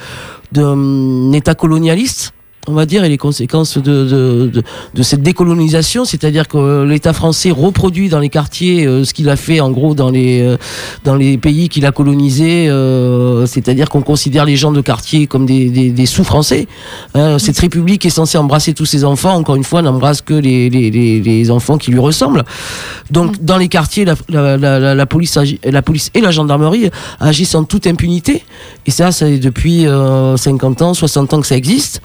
d'un État colonialiste, on va dire, et les conséquences de, de, de, de cette décolonisation, c'est-à-dire que l'État français reproduit dans les quartiers euh, ce qu'il a fait en gros dans les, euh, dans les pays qu'il a colonisés, euh, c'est-à-dire qu'on considère les gens de quartier comme des, des, des sous-français. Hein, cette république est censée embrasser tous ses enfants, encore une fois, n'embrasse que les, les, les, les enfants qui lui ressemblent. Donc dans les quartiers, la, la, la, la, la police, agi- la police et la gendarmerie agissent en toute impunité, et ça, c'est depuis euh, 50 ans, 60 ans que ça existe.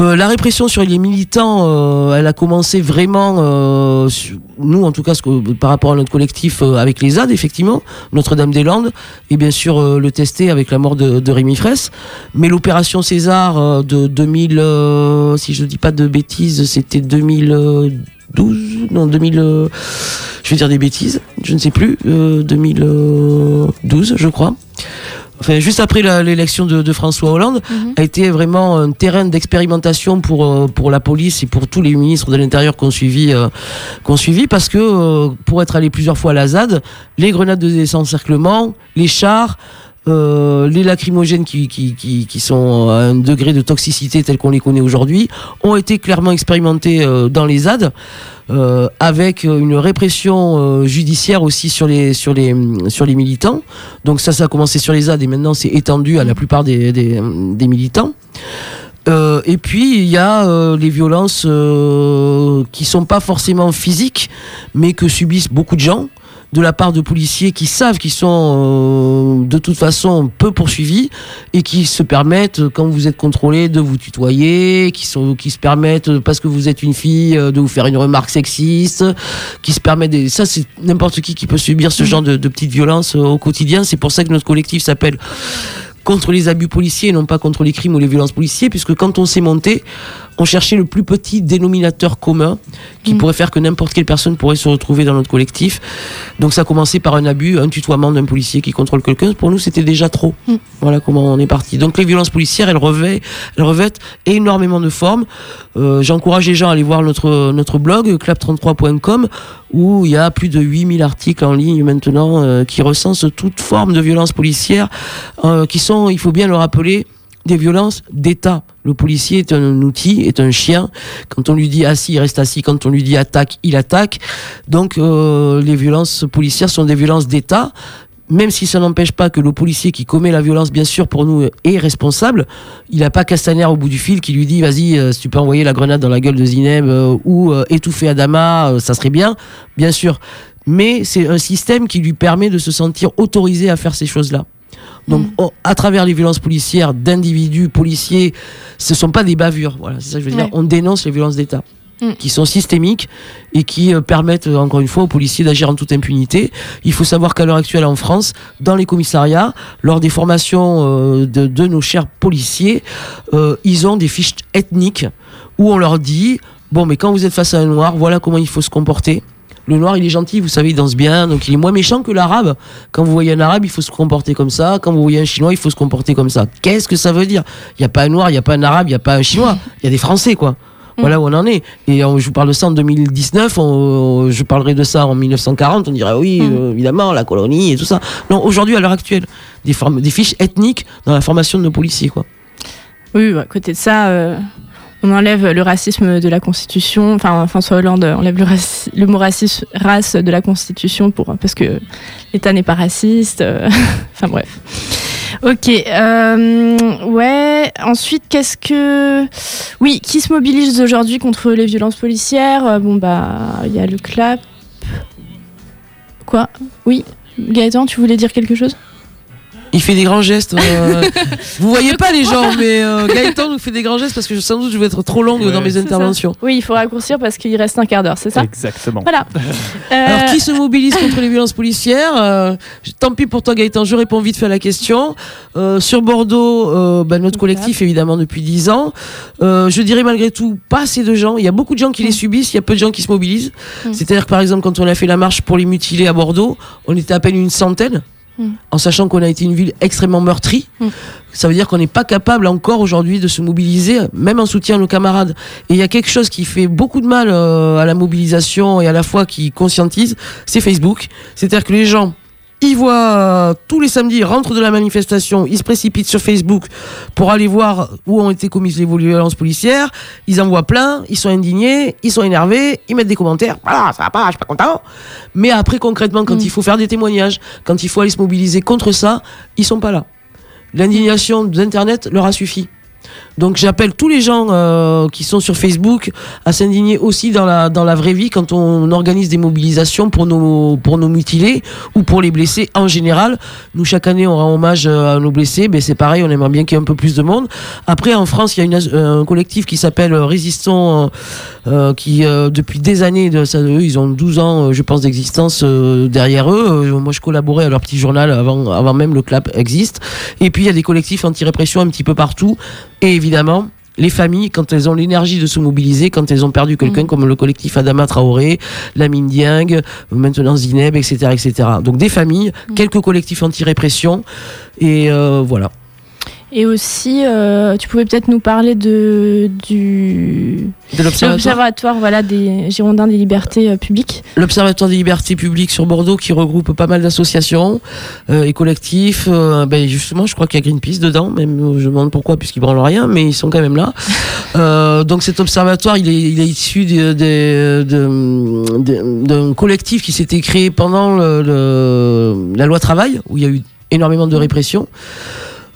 Euh, la répression sur les militants, euh, elle a commencé vraiment, euh, nous en tout cas, par rapport à notre collectif avec les ZAD, effectivement, Notre-Dame-des-Landes, et bien sûr le tester avec la mort de, de Rémi Fraisse. Mais l'opération César de 2000, euh, si je ne dis pas de bêtises, c'était 2012, non 2000, euh, je vais dire des bêtises, je ne sais plus, euh, 2012 je crois. Enfin, juste après l'élection de, de François Hollande, a été vraiment un terrain d'expérimentation pour euh, pour la police et pour tous les ministres de l'Intérieur qu'on suivi euh, suivi parce que euh, pour être allé plusieurs fois à la ZAD, les grenades de désencerclement, les chars, euh, les lacrymogènes qui, qui, qui, qui sont à un degré de toxicité tel qu'on les connaît aujourd'hui ont été clairement expérimentés euh, dans les ZAD euh, avec une répression euh, judiciaire aussi sur les, sur, les, militants. Donc ça, ça a commencé sur les ZAD et maintenant c'est étendu à la plupart des, des militants. Euh, et puis il y a euh, les violences euh, qui sont pas forcément physiques, mais que subissent beaucoup de gens de la part de policiers qui savent qu'ils sont euh, de toute façon peu poursuivis et qui se permettent, quand vous êtes contrôlé, de vous tutoyer, qui, sont, qui se permettent, parce que vous êtes une fille, euh, de vous faire une remarque sexiste, qui se permettent... Des... Ça, c'est n'importe qui qui peut subir ce genre de, de petites violences euh, au quotidien. C'est pour ça que notre collectif s'appelle contre les abus policiers et non pas contre les crimes ou les violences policiers, puisque quand on s'est monté, on cherchait le plus petit dénominateur commun qui Mm. pourrait faire que n'importe quelle personne pourrait se retrouver dans notre collectif. Donc ça a commencé par un abus, un tutoiement d'un policier qui contrôle quelqu'un. Pour nous, c'était déjà trop. Mm. Voilà comment on est parti. Donc les violences policières, elles, revêtent, elles revêtent énormément de formes. Euh, J'encourage les gens à aller voir notre, notre blog, clap33.com, où il y a plus de 8000 articles en ligne maintenant euh, qui recensent toute forme de violence policière, euh, qui sont, il faut bien le rappeler, des violences d'État. Le policier est un outil, est un chien. Quand on lui dit assis, il reste assis. Quand on lui dit attaque, il attaque. Donc euh, les violences policières sont des violences d'État. Même si ça n'empêche pas que le policier qui commet la violence, bien sûr, pour nous, est responsable. Il n'a pas Castaner au bout du fil qui lui dit vas-y, euh, si tu peux envoyer la grenade dans la gueule de Zineb euh, ou étouffer Adama, ça serait bien, bien sûr. Mais c'est un système qui lui permet de se sentir autorisé à faire ces choses-là. Donc, oh, à travers les violences policières d'individus policiers, ce sont pas des bavures. Voilà, c'est ça que je veux dire. On dénonce les violences d'État Mm. qui sont systémiques et qui euh, permettent, encore une fois, aux policiers d'agir en toute impunité. Il faut savoir qu'à l'heure actuelle, en France, dans les commissariats, lors des formations euh, de, de nos chers policiers, euh, ils ont des fiches ethniques où on leur dit bon, mais quand vous êtes face à un noir, voilà comment il faut se comporter. Le noir, il est gentil, vous savez, il danse bien, donc il est moins méchant que l'arabe. Quand vous voyez un arabe, il faut se comporter comme ça. Quand vous voyez un chinois, il faut se comporter comme ça. Qu'est-ce que ça veut dire? Il n'y a pas un noir, il n'y a pas un arabe, il n'y a pas un chinois. Il y a des Français, quoi. Voilà où on en est. Et euh, je vous parle de ça en 2019, on- je parlerai de ça en 1940, on dirait oui, euh, évidemment, la colonie et tout ça. Non, aujourd'hui, à l'heure actuelle, des, formes- des fiches ethniques dans la formation de nos policiers, quoi. Oui, bah, à côté de ça, euh, on enlève le racisme de la Constitution. Enfin, François Hollande enlève le, mot race de la Constitution pour, parce que l'État n'est pas raciste. euh, enfin bref. Ok. euh, ouais. Ensuite, qu'est-ce que. Oui, qui se mobilise aujourd'hui contre les violences policières? Euh, Bon, bah, il y a le CLAP. Quoi? Oui. Gaëtan, tu voulais dire quelque chose? Il fait des grands gestes. euh, vous voyez pas les gens, mais euh, Gaëtan nous fait des grands gestes parce que sans doute je vais être trop longue Ouais. dans mes ça. interventions. Oui, il faut raccourcir parce qu'il reste un quart d'heure, c'est ça? Exactement. Voilà. Alors, qui se mobilise contre les violences policières? Euh, Tant pis pour toi, Gaëtan, je réponds vite fait à la question. Euh, sur Bordeaux, euh, bah, notre collectif, évidemment, depuis 10 ans. Euh, je dirais malgré tout, pas assez de gens. Il y a beaucoup de gens qui les subissent, il y a peu de gens qui se mobilisent. Mm. C'est-à-dire que, par exemple, quand on a fait la marche pour les mutilés à Bordeaux, on était à peine une centaine. En sachant qu'on a été une ville extrêmement meurtrie, Mm. ça veut dire qu'on n'est pas capable encore aujourd'hui de se mobiliser, même en soutien à nos camarades. Et il y a quelque chose qui fait beaucoup de mal euh, à la mobilisation et à la fois qui conscientise, c'est Facebook. C'est-à-dire que les gens, ils voient euh, tous les samedis, ils rentrent de la manifestation, ils se précipitent sur Facebook pour aller voir où ont été commises les violences policières. Ils en voient plein, ils sont indignés, ils sont énervés, ils mettent des commentaires. Voilà, ça va pas, je suis pas content. Mais après, concrètement, quand Mm. il faut faire des témoignages, quand il faut aller se mobiliser contre ça, ils sont pas là. L'indignation d'Internet leur a suffi. Donc j'appelle tous les gens euh, qui sont sur Facebook à s'indigner aussi dans la, dans la vraie vie quand on organise des mobilisations pour nos, pour nos mutilés ou pour les blessés en général. Nous, chaque année, on rend hommage euh, à nos blessés. Ben, c'est pareil, on aimerait bien qu'il y ait un peu plus de monde. Après, en France, il y a un collectif qui s'appelle euh, Résistons, euh, qui depuis des années, ils ont 12 ans, je pense, d'existence derrière eux. Moi, je collaborais à leur petit journal avant, avant même le CLAP existe. Et puis, il y a des collectifs anti-répression un petit peu partout. Et les familles, quand elles ont l'énergie de se mobiliser, quand elles ont perdu quelqu'un, Mm. comme le collectif Adama Traoré, Lamine Dieng, maintenant Zineb, etc., etc. Donc des familles, Mm. quelques collectifs anti-répression, et euh, voilà. Et aussi, euh, tu pouvais peut-être nous parler de, du De l'Observatoire. voilà, des Girondins des libertés euh, publiques. L'Observatoire des libertés publiques sur Bordeaux qui regroupe pas mal d'associations euh, et collectifs. Ben justement, je crois qu'il y a Greenpeace dedans, même je me demande pourquoi, puisqu'ils branlent rien, mais ils sont quand même là. Donc cet observatoire, il est, il est issu de- de- de- de- d'un collectif qui s'était créé pendant le- le- la loi travail, où il y a eu énormément de répression.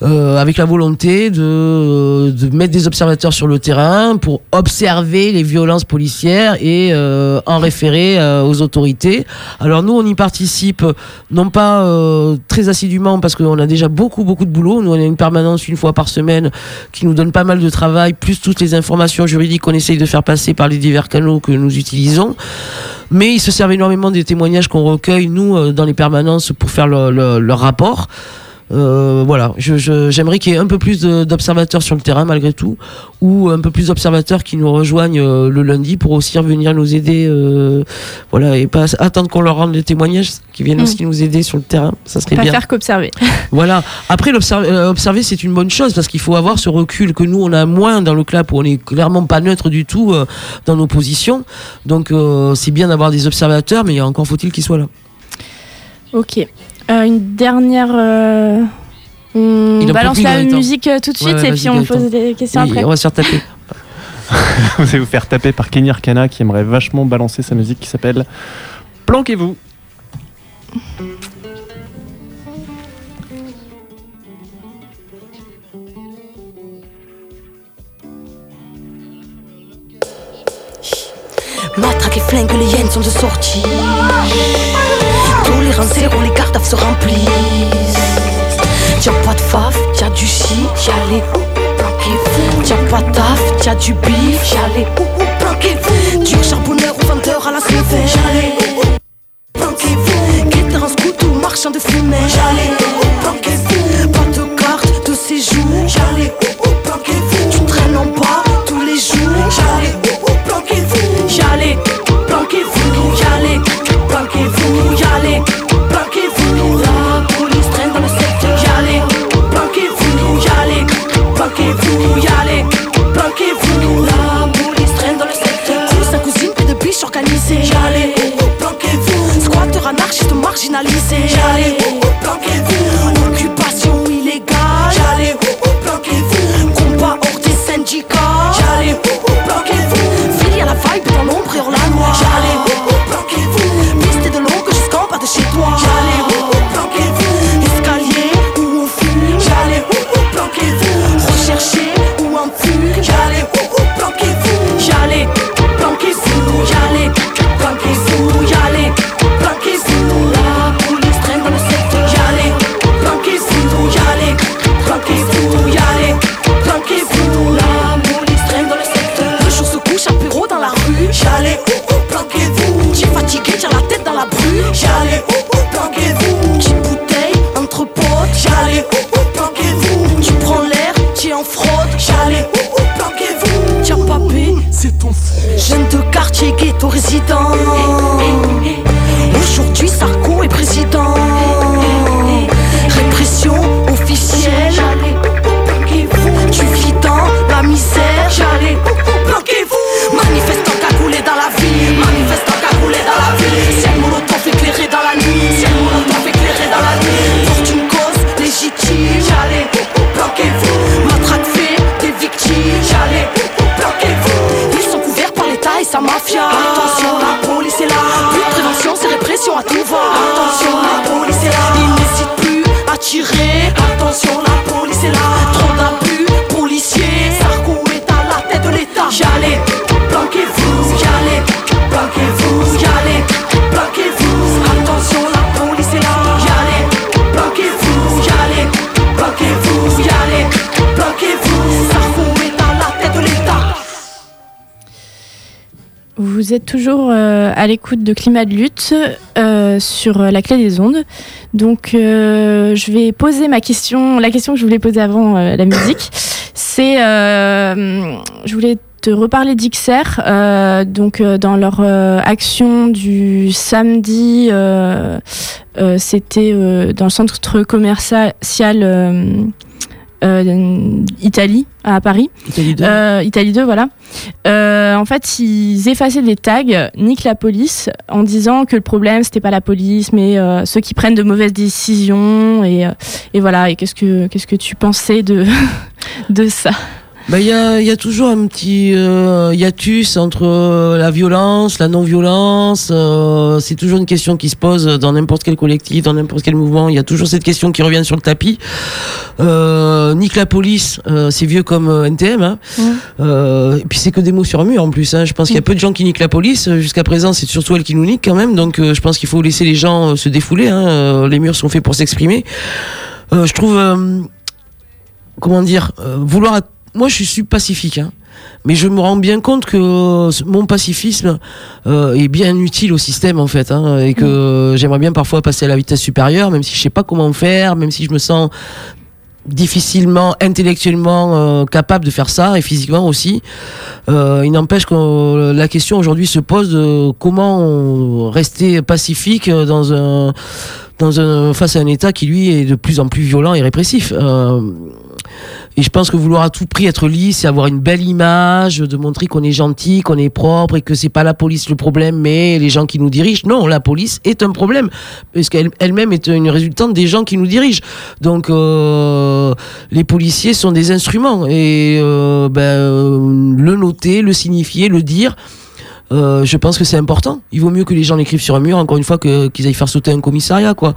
Euh, avec la volonté de, mettre des observateurs sur le terrain pour observer les violences policières et euh, en référer euh, aux autorités. Alors nous, on y participe non pas euh, très assidûment parce qu'on a déjà beaucoup beaucoup de boulot. Nous, on a une permanence une fois par semaine qui nous donne pas mal de travail, plus toutes les informations juridiques qu'on essaye de faire passer par les divers canaux que nous utilisons. Mais ils se servent énormément des témoignages qu'on recueille, nous, euh, dans les permanences pour faire le, le- leur rapport. Euh, voilà, je- je- j'aimerais qu'il y ait un peu plus d'observateurs sur le terrain malgré tout, ou un peu plus d'observateurs qui nous rejoignent euh, le lundi pour aussi venir nous aider, euh, voilà, et pas attendre qu'on leur rende des témoignages, qui viennent Mm. aussi nous aider sur le terrain, ça serait Pas bien. faire qu'observer. Voilà. Après, l'observer, euh, observer, c'est une bonne chose parce qu'il faut avoir ce recul que nous, on a moins dans le clap où on est clairement pas neutre du tout dans nos positions. Donc, euh, c'est bien d'avoir des observateurs, mais encore faut-il qu'ils soient là. Ok. Euh, une dernière. euh, On Il en peut balance plus, la musique euh, tout de Ouais, suite ouais, et vas-y, puis on Gaëtan. pose des questions Oui, après. on va se faire taper. Vous allez vous faire taper par Kenny Arcana qui aimerait vachement balancer sa musique qui s'appelle Planquez-vous. Matraque et flingue, les hyènes sont de sortie. Tolérance zéro, les gardes se remplissent. Y'a pas de faf, y'a du si, les planquez-vous. Y'a pas de taf, y'a du bif, les planquez-vous. Du charbonneur au vendeur à la y'a les planquez-vous. Guetteur en scout ou marchand de fumée, les planquez-vous. Pas de carte de séjour, les planquez-vous. Tu traînes en bas tous les jours, y'a biches organisées, y'a les planquez-vous. Squatter anarchiste marginalisé, y'a Êtes toujours euh, à l'écoute de Climat de lutte euh, sur la clé des ondes. Donc, euh, je vais poser ma question, la question que je voulais poser avant la musique. C'est, je voulais te reparler euh, donc, dans leur action du samedi, c'était dans le centre commercial Italie à Paris. Italie 2. Euh, Italie 2, voilà. Euh, en fait, ils effaçaient des tags, niquent la police, en disant que le problème, c'était pas la police, mais euh, ceux qui prennent de mauvaises décisions. Et, euh, et voilà. Et qu'est-ce que, qu'est-ce que tu pensais de, de ça? Bah, il y a, y a toujours un petit euh, hiatus entre euh, la violence, la non-violence. euh, c'est toujours une question qui se pose dans n'importe quel collectif, dans n'importe quel mouvement. Il y a toujours cette question qui revient sur le tapis. Euh, nique la police, euh, c'est vieux comme euh, NTM. Hein. Euh, et puis c'est que des mots sur un mur en plus. Hein. Je pense qu'il y a peu de gens qui niquent la police. Jusqu'à présent, c'est surtout elle qui nous nique quand même. Donc je pense qu'il faut laisser les gens se défouler. Hein. Les murs sont faits pour s'exprimer. Euh, je trouve, euh, comment dire, euh, vouloir moi, je suis pacifique. Hein. Mais je me rends bien compte que euh, mon pacifisme euh, est bien utile au système en fait, hein, et que j'aimerais bien parfois passer à la vitesse supérieure, même si je sais pas comment faire, même si je me sens difficilement intellectuellement euh, capable de faire ça et physiquement aussi. Euh, il n'empêche que la question aujourd'hui se pose de comment rester pacifique dans un dans un face à un État qui lui est de plus en plus violent et répressif. Euh, et je pense que vouloir à tout prix être lisse, c'est avoir une belle image, de montrer qu'on est gentil, qu'on est propre et que c'est pas la police le problème, mais les gens qui nous dirigent. Non, la police est un problème parce qu'elle elle-même est une résultante des gens qui nous dirigent. Donc euh, les policiers sont des instruments et euh, ben, le noter, le signifier, le dire. Euh, je pense que c'est important. Il vaut mieux que les gens l'écrivent sur un mur, encore une fois, que, qu'ils aillent faire sauter un commissariat. Quoi.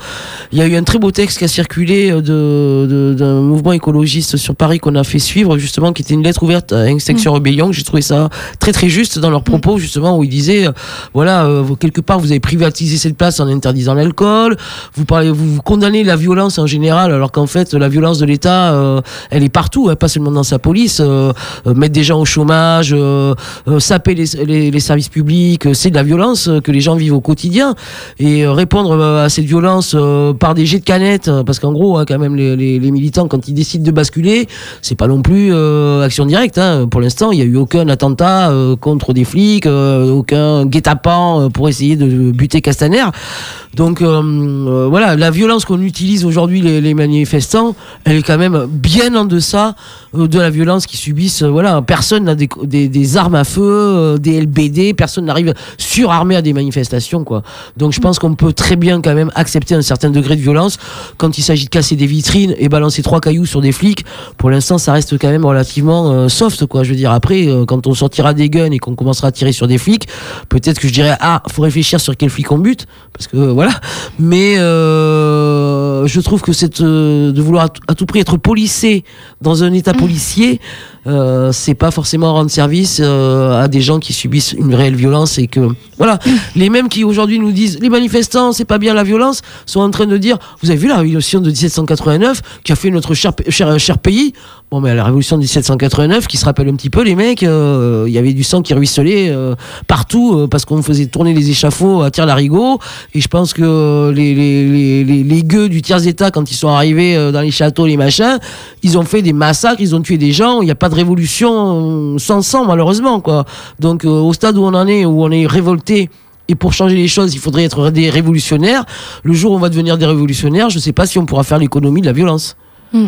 Il y a eu un très beau texte qui a circulé euh, de, d'un mouvement écologiste sur Paris qu'on a fait suivre, justement, qui était une lettre ouverte à Extinction Rebellion. J'ai trouvé ça très très juste dans leurs propos, justement, où ils disaient, euh, voilà, quelque part, vous avez privatisé cette place en interdisant l'alcool, vous, parlez, vous, condamnez la violence en général, alors qu'en fait, la violence de l'État, elle est partout, hein, pas seulement dans sa police, mettre des gens au chômage, saper les, les, les public, euh, c'est de la violence euh, que les gens vivent au quotidien. Et euh, répondre à cette violence par des jets de canettes, parce qu'en gros, hein, quand même, les, les, militants, quand ils décident de basculer, c'est pas non plus action directe. Hein. Pour l'instant, il n'y a eu aucun attentat contre des flics, aucun guet-apens pour essayer de buter Castaner. Donc voilà, la violence qu'on utilise aujourd'hui les, manifestants, elle est quand même bien en deçà de la violence qu'ils subissent. voilà, personne n'a des, armes à feu, des LBD, personne n'arrive surarmé à des manifestations, quoi. Donc je pense qu'on peut très bien quand même accepter un certain degré de violence quand il s'agit de casser des vitrines et balancer trois cailloux sur des flics. Pour l'instant, ça reste quand même relativement euh, soft, quoi. Je veux dire, après, euh, quand on sortira des guns et qu'on commencera à tirer sur des flics, peut-être que je dirais, ah, faut réfléchir sur quel flic on bute, parce que voilà. Mais euh, je trouve que cette de vouloir à, tout prix être policé dans un état policier, euh, c'est pas forcément rendre service euh, à des gens qui subissent une réelle violence et que voilà les mêmes qui aujourd'hui nous disent les manifestants c'est pas bien la violence sont en train de dire vous avez vu la révolution de 1789 qui a fait notre cher, cher, cher pays? Bon, mais la révolution de 1789, qui se rappelle un petit peu, les mecs, euh, il y avait du sang qui ruisselait euh, partout euh, parce qu'on faisait tourner les échafauds à tir larigot. Et je pense que les, les, les, les, gueux du tiers-état, quand ils sont arrivés dans les châteaux, les machins, ils ont fait des massacres, ils ont tué des gens. Il n'y a pas de révolution sans sang, malheureusement, quoi. Donc, au stade où on en est, où on est révolté, et pour changer les choses, il faudrait être des révolutionnaires. Le jour où on va devenir des révolutionnaires, je ne sais pas si on pourra faire l'économie de la violence. Hmm.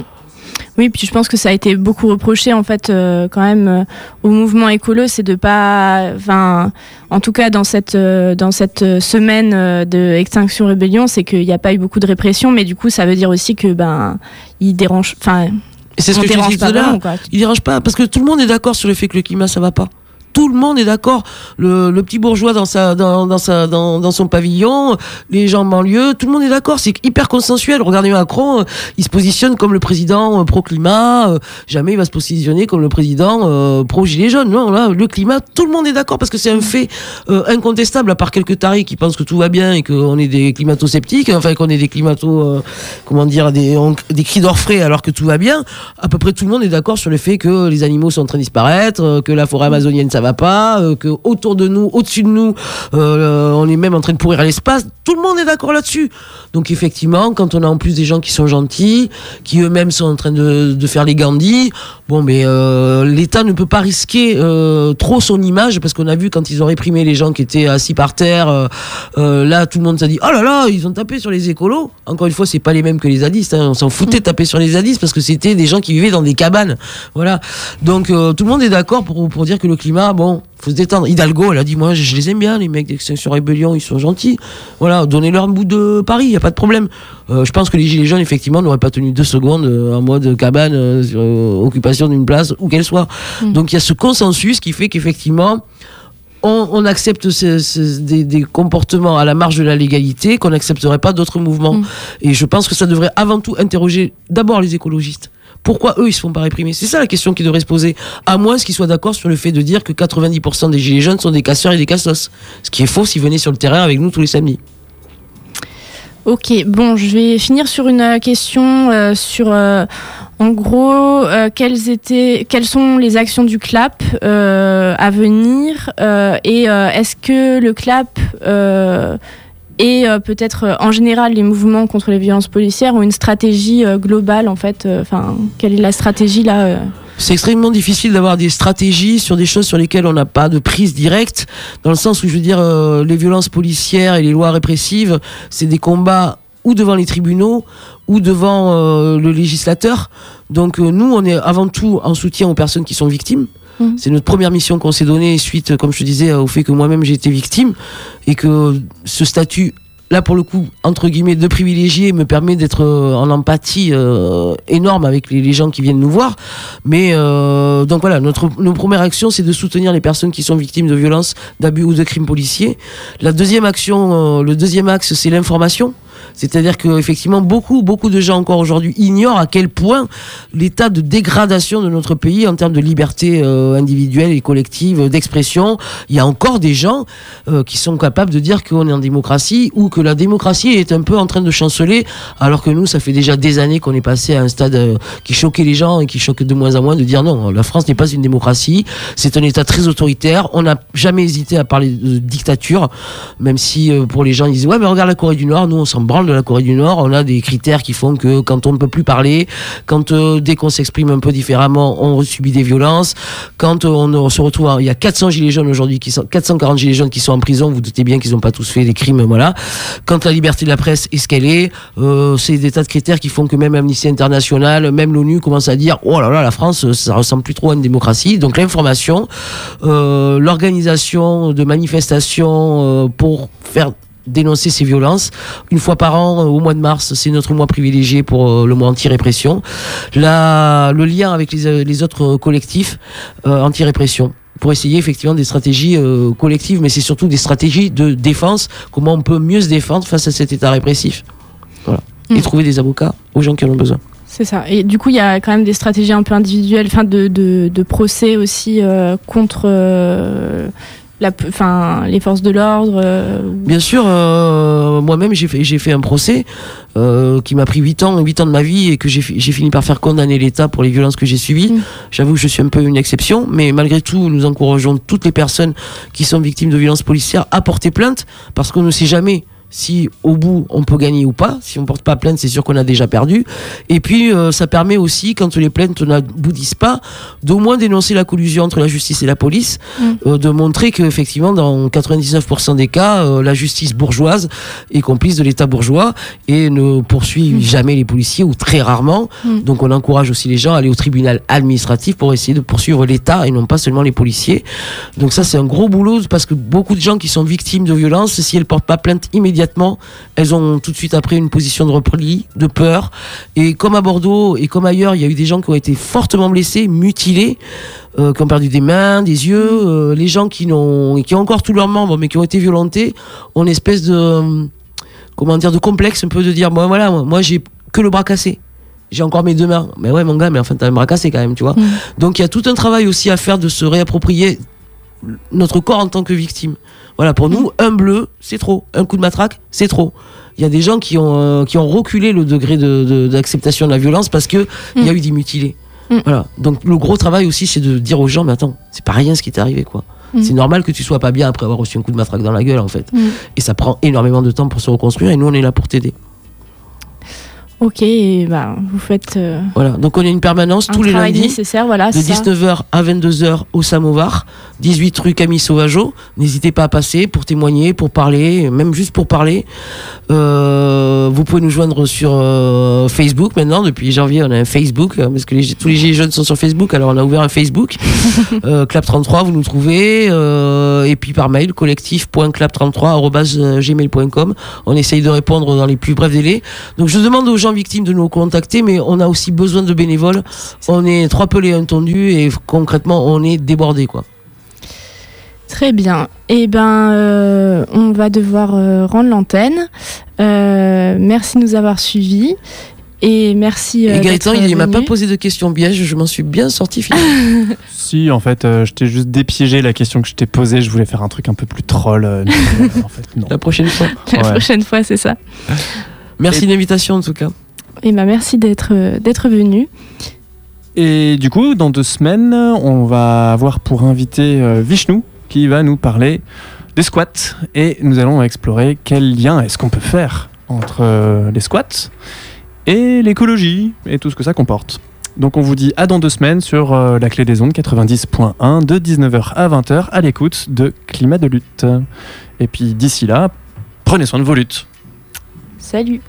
Oui, puis je pense que ça a été beaucoup reproché en fait euh, quand même euh, au mouvement écolo, c'est de pas, enfin, en tout cas dans cette euh, dans cette semaine de Extinction Rébellion, c'est qu'il n'y a pas eu beaucoup de répression, mais du coup ça veut dire aussi que ben il dérange, enfin. C'est ce que je disais tout à l'heure. Il dérange pas parce que tout le monde est d'accord sur le fait que le climat ça va pas tout le monde est d'accord. Le, petit bourgeois dans sa, dans, son pavillon, les gens en banlieue, tout le monde est d'accord. C'est hyper consensuel. Regardez Macron, euh, il se positionne comme le président euh, pro climat. Euh, jamais il va se positionner comme le président pro gilet jaune. Non, là, le climat, tout le monde est d'accord parce que c'est un fait incontestable. À part quelques tarés qui pensent que tout va bien et qu'on est des climato-sceptiques, enfin qu'on est des climato, comment dire, des, cris d'orfraie alors que tout va bien. À peu près tout le monde est d'accord sur le fait que les animaux sont en train de disparaître, que la forêt amazonienne va pas, euh, que autour de nous, au-dessus de nous, euh, on est même en train de pourrir à l'espace. Tout le monde est d'accord là-dessus. Donc effectivement, quand on a en plus des gens qui sont gentils, qui eux-mêmes sont en train de, de faire les Gandhi, bon, mais euh, l'État ne peut pas risquer euh, trop son image parce qu'on a vu quand ils ont réprimé les gens qui étaient assis par terre, euh, là tout le monde s'est dit oh là là, ils ont tapé sur les écolos. Encore une fois, c'est pas les mêmes que les zadistes. Hein. On s'en foutait de taper sur les zadistes parce que c'était des gens qui vivaient dans des cabanes. Voilà. Donc tout le monde est d'accord pour, pour dire que le climat, bon, faut se détendre. Hidalgo, elle a dit moi je, les aime bien les mecs d'Extinction Rébellion, ils sont gentils. Voilà, donnez-leur un bout de Paris, il y a pas de problème. Euh, je pense que les gilets jaunes effectivement n'auraient pas tenu deux secondes euh, en mode cabane euh, sur occupation d'une place où qu'elle soit. Mm. Donc il y a ce consensus qui fait qu'effectivement on, accepte des, comportements à la marge de la légalité qu'on n'accepterait pas d'autres mouvements. Mm. Et je pense que ça devrait avant tout interroger d'abord les écologistes. Pourquoi eux, ils se font pas réprimer? C'est ça la question qui devrait se poser. À moins qu'ils soient d'accord sur le fait de dire que 90% des gilets jaunes sont des casseurs et des cassos. Ce qui est faux s'ils venaient sur le terrain avec nous tous les samedis. Ok, bon, je vais finir sur une euh, question euh, sur, euh, En gros, quelles, étaient, quelles sont les actions du CLAP à venir et est-ce que le CLAP et euh, peut-être euh, en général les mouvements contre les violences policières ont une stratégie euh, globale en fait Enfin, quelle est la stratégie là C'est extrêmement difficile d'avoir des stratégies sur des choses sur lesquelles on n'a pas de prise directe, dans le sens où je veux dire, les violences policières et les lois répressives, c'est des combats ou devant les tribunaux ou devant le législateur. Donc nous, on est avant tout en soutien aux personnes qui sont victimes. Mhm. C'est notre première mission qu'on s'est donnée suite, comme je te disais, au fait que moi-même j'ai été victime et que ce statut là pour le coup entre guillemets de privilégié me permet d'être euh, en empathie euh, énorme avec les, gens qui viennent nous voir. Mais euh, donc voilà notre première action c'est de soutenir les personnes qui sont victimes de violences d'abus ou de crimes policiers. La deuxième action le deuxième axe c'est l'information c'est-à-dire que effectivement beaucoup beaucoup de gens encore aujourd'hui ignorent à quel point l'état de dégradation de notre pays en termes de liberté euh, individuelle et collective euh, d'expression, il y a encore des gens euh, qui sont capables de dire qu'on est en démocratie ou que la démocratie est un peu en train de chanceler, alors que nous, ça fait déjà des années qu'on est passé à un stade qui choquait les gens et qui choque de moins en moins de dire non, la France n'est pas une démocratie, c'est un État très autoritaire. On n'a jamais hésité à parler de dictature, même si pour les gens ils disent ouais mais regarde la Corée du Nord, nous on s'en branle de la Corée du Nord, on a des critères qui font que quand on ne peut plus parler, quand euh, dès qu'on s'exprime un peu différemment, on subit des violences, quand euh, on, se retrouve, il y a 400 gilets jaunes aujourd'hui qui sont 440 gilets jaunes qui sont en prison, vous, doutez bien qu'ils n'ont pas tous fait des crimes, voilà. Quand la liberté de la presse est ce qu'elle est, euh, c'est des tas de critères qui font que même Amnesty International, même l'ONU commence à dire oh là là la France ça ressemble plus trop à une démocratie. Donc l'information, l'organisation de manifestations pour faire dénoncer ces violences. Une fois par an, euh, au mois de mars, c'est notre mois privilégié pour euh, le mois anti-répression. La- Le lien avec les, euh, les autres collectifs euh, anti-répression pour essayer effectivement des stratégies euh, collectives, mais c'est surtout des stratégies de défense, comment on peut mieux se défendre face à cet état répressif. Voilà. Et Mm. trouver des avocats aux gens qui en ont besoin. C'est ça. Et du coup, il y a quand même des stratégies un peu individuelles, enfin de, de, de procès aussi euh, contre la, enfin, les forces de l'ordre. euh, Bien sûr, euh, moi-même j'ai fait, un procès euh, qui m'a pris 8 ans, 8 ans de ma vie et que j'ai fini par faire condamner l'État pour les violences que j'ai subies. Mm. J'avoue que je suis un peu une exception, mais malgré tout, nous encourageons toutes les personnes qui sont victimes de violences policières à porter plainte parce qu'on ne sait jamais si au bout on peut gagner ou pas. Si on porte pas plainte, c'est sûr qu'on a déjà perdu. Et puis euh, ça permet aussi, quand les plaintes n'aboutissent pas, d'au moins dénoncer la collusion entre la justice et la police, Mm. euh, de montrer que effectivement dans 99% des cas, euh, la justice bourgeoise est complice de l'État bourgeois et ne poursuit jamais les policiers ou très rarement. Mm. Donc on encourage aussi les gens à aller au tribunal administratif pour essayer de poursuivre l'État et non pas seulement les policiers. Donc ça c'est un gros boulot parce que beaucoup de gens qui sont victimes de violences, si elles portent pas plainte immédiatement, elles ont tout de suite après une position de repli, de peur. Et comme à Bordeaux et comme ailleurs, il y a eu des gens qui ont été fortement blessés, mutilés, euh, qui ont perdu des mains, des yeux. euh, les gens qui n'ont, qui ont encore tous leurs membres mais qui ont été violentés, ont une espèce de, comment dire, de complexe un peu de dire, moi voilà, moi, moi, j'ai que le bras cassé. J'ai encore mes deux mains. Mais ouais, mon gars, mais enfin, t'as un bras cassé quand même, tu vois. Mm. Donc il y a tout un travail aussi à faire de se réapproprier notre corps en tant que victime. Voilà, pour nous, un bleu, c'est trop. Un coup de matraque, c'est trop. Il y a des gens qui ont, euh, qui ont reculé le degré de- de- d'acceptation de, la violence parce que il y a Mm. eu des mutilés. Mm. Voilà. Donc le gros travail aussi, c'est de dire aux gens, mais attends, c'est pas rien ce qui t'est arrivé, quoi. C'est normal que tu sois pas bien après avoir reçu un coup de matraque dans la gueule, en fait. Et ça prend énormément de temps pour se reconstruire, et nous, on est là pour t'aider. Ok, et bah, vous faites euh, Voilà. Donc on a une permanence un tous les lundis. nécessaire, voilà. de c'est ça. 19h à 22h au Samovar, 18 rue Camille Sauvageau. N'hésitez pas à passer pour témoigner, pour parler, même juste pour parler. Euh, vous pouvez nous joindre sur euh, Facebook maintenant. Depuis janvier, on a un Facebook euh, parce que les- tous les gilets jaunes sont sur Facebook. Alors on a ouvert un Facebook. euh, Clap33, vous nous trouvez. et puis par mail, collectif.clap33@gmail.com. On essaye de répondre dans les plus brefs délais. Donc je demande aux gens victimes de nous contacter, mais on a aussi besoin de bénévoles. On est trois pelés, un tondu et concrètement on est débordé quoi. Très bien. Eh ben, euh, on va devoir euh, rendre l'antenne. Euh, merci de nous avoir suivis. Et merci. euh, et Gaëtan, il m'a pas posé de questions pièges, je m'en suis bien sorti finalement. Si, en fait, euh, je t'ai juste dépiégé la question que je t'ai posée. Je voulais faire un truc un peu plus troll. mais, en fait, non. La prochaine fois. La Ouais. prochaine fois, c'est ça. Merci de l'invitation en tout cas. Et bah merci d'être euh, d'être venu. Et du coup, dans deux semaines, on va avoir pour invité euh, Vishnu qui va nous parler des squats et nous allons explorer quel lien est-ce qu'on peut faire entre euh, les squats et l'écologie et tout ce que ça comporte. Donc on vous dit à dans deux semaines sur la clé des ondes 90.1 de 19h à 20h à l'écoute de Climat de lutte. Et puis d'ici là, prenez soin de vos luttes. Salut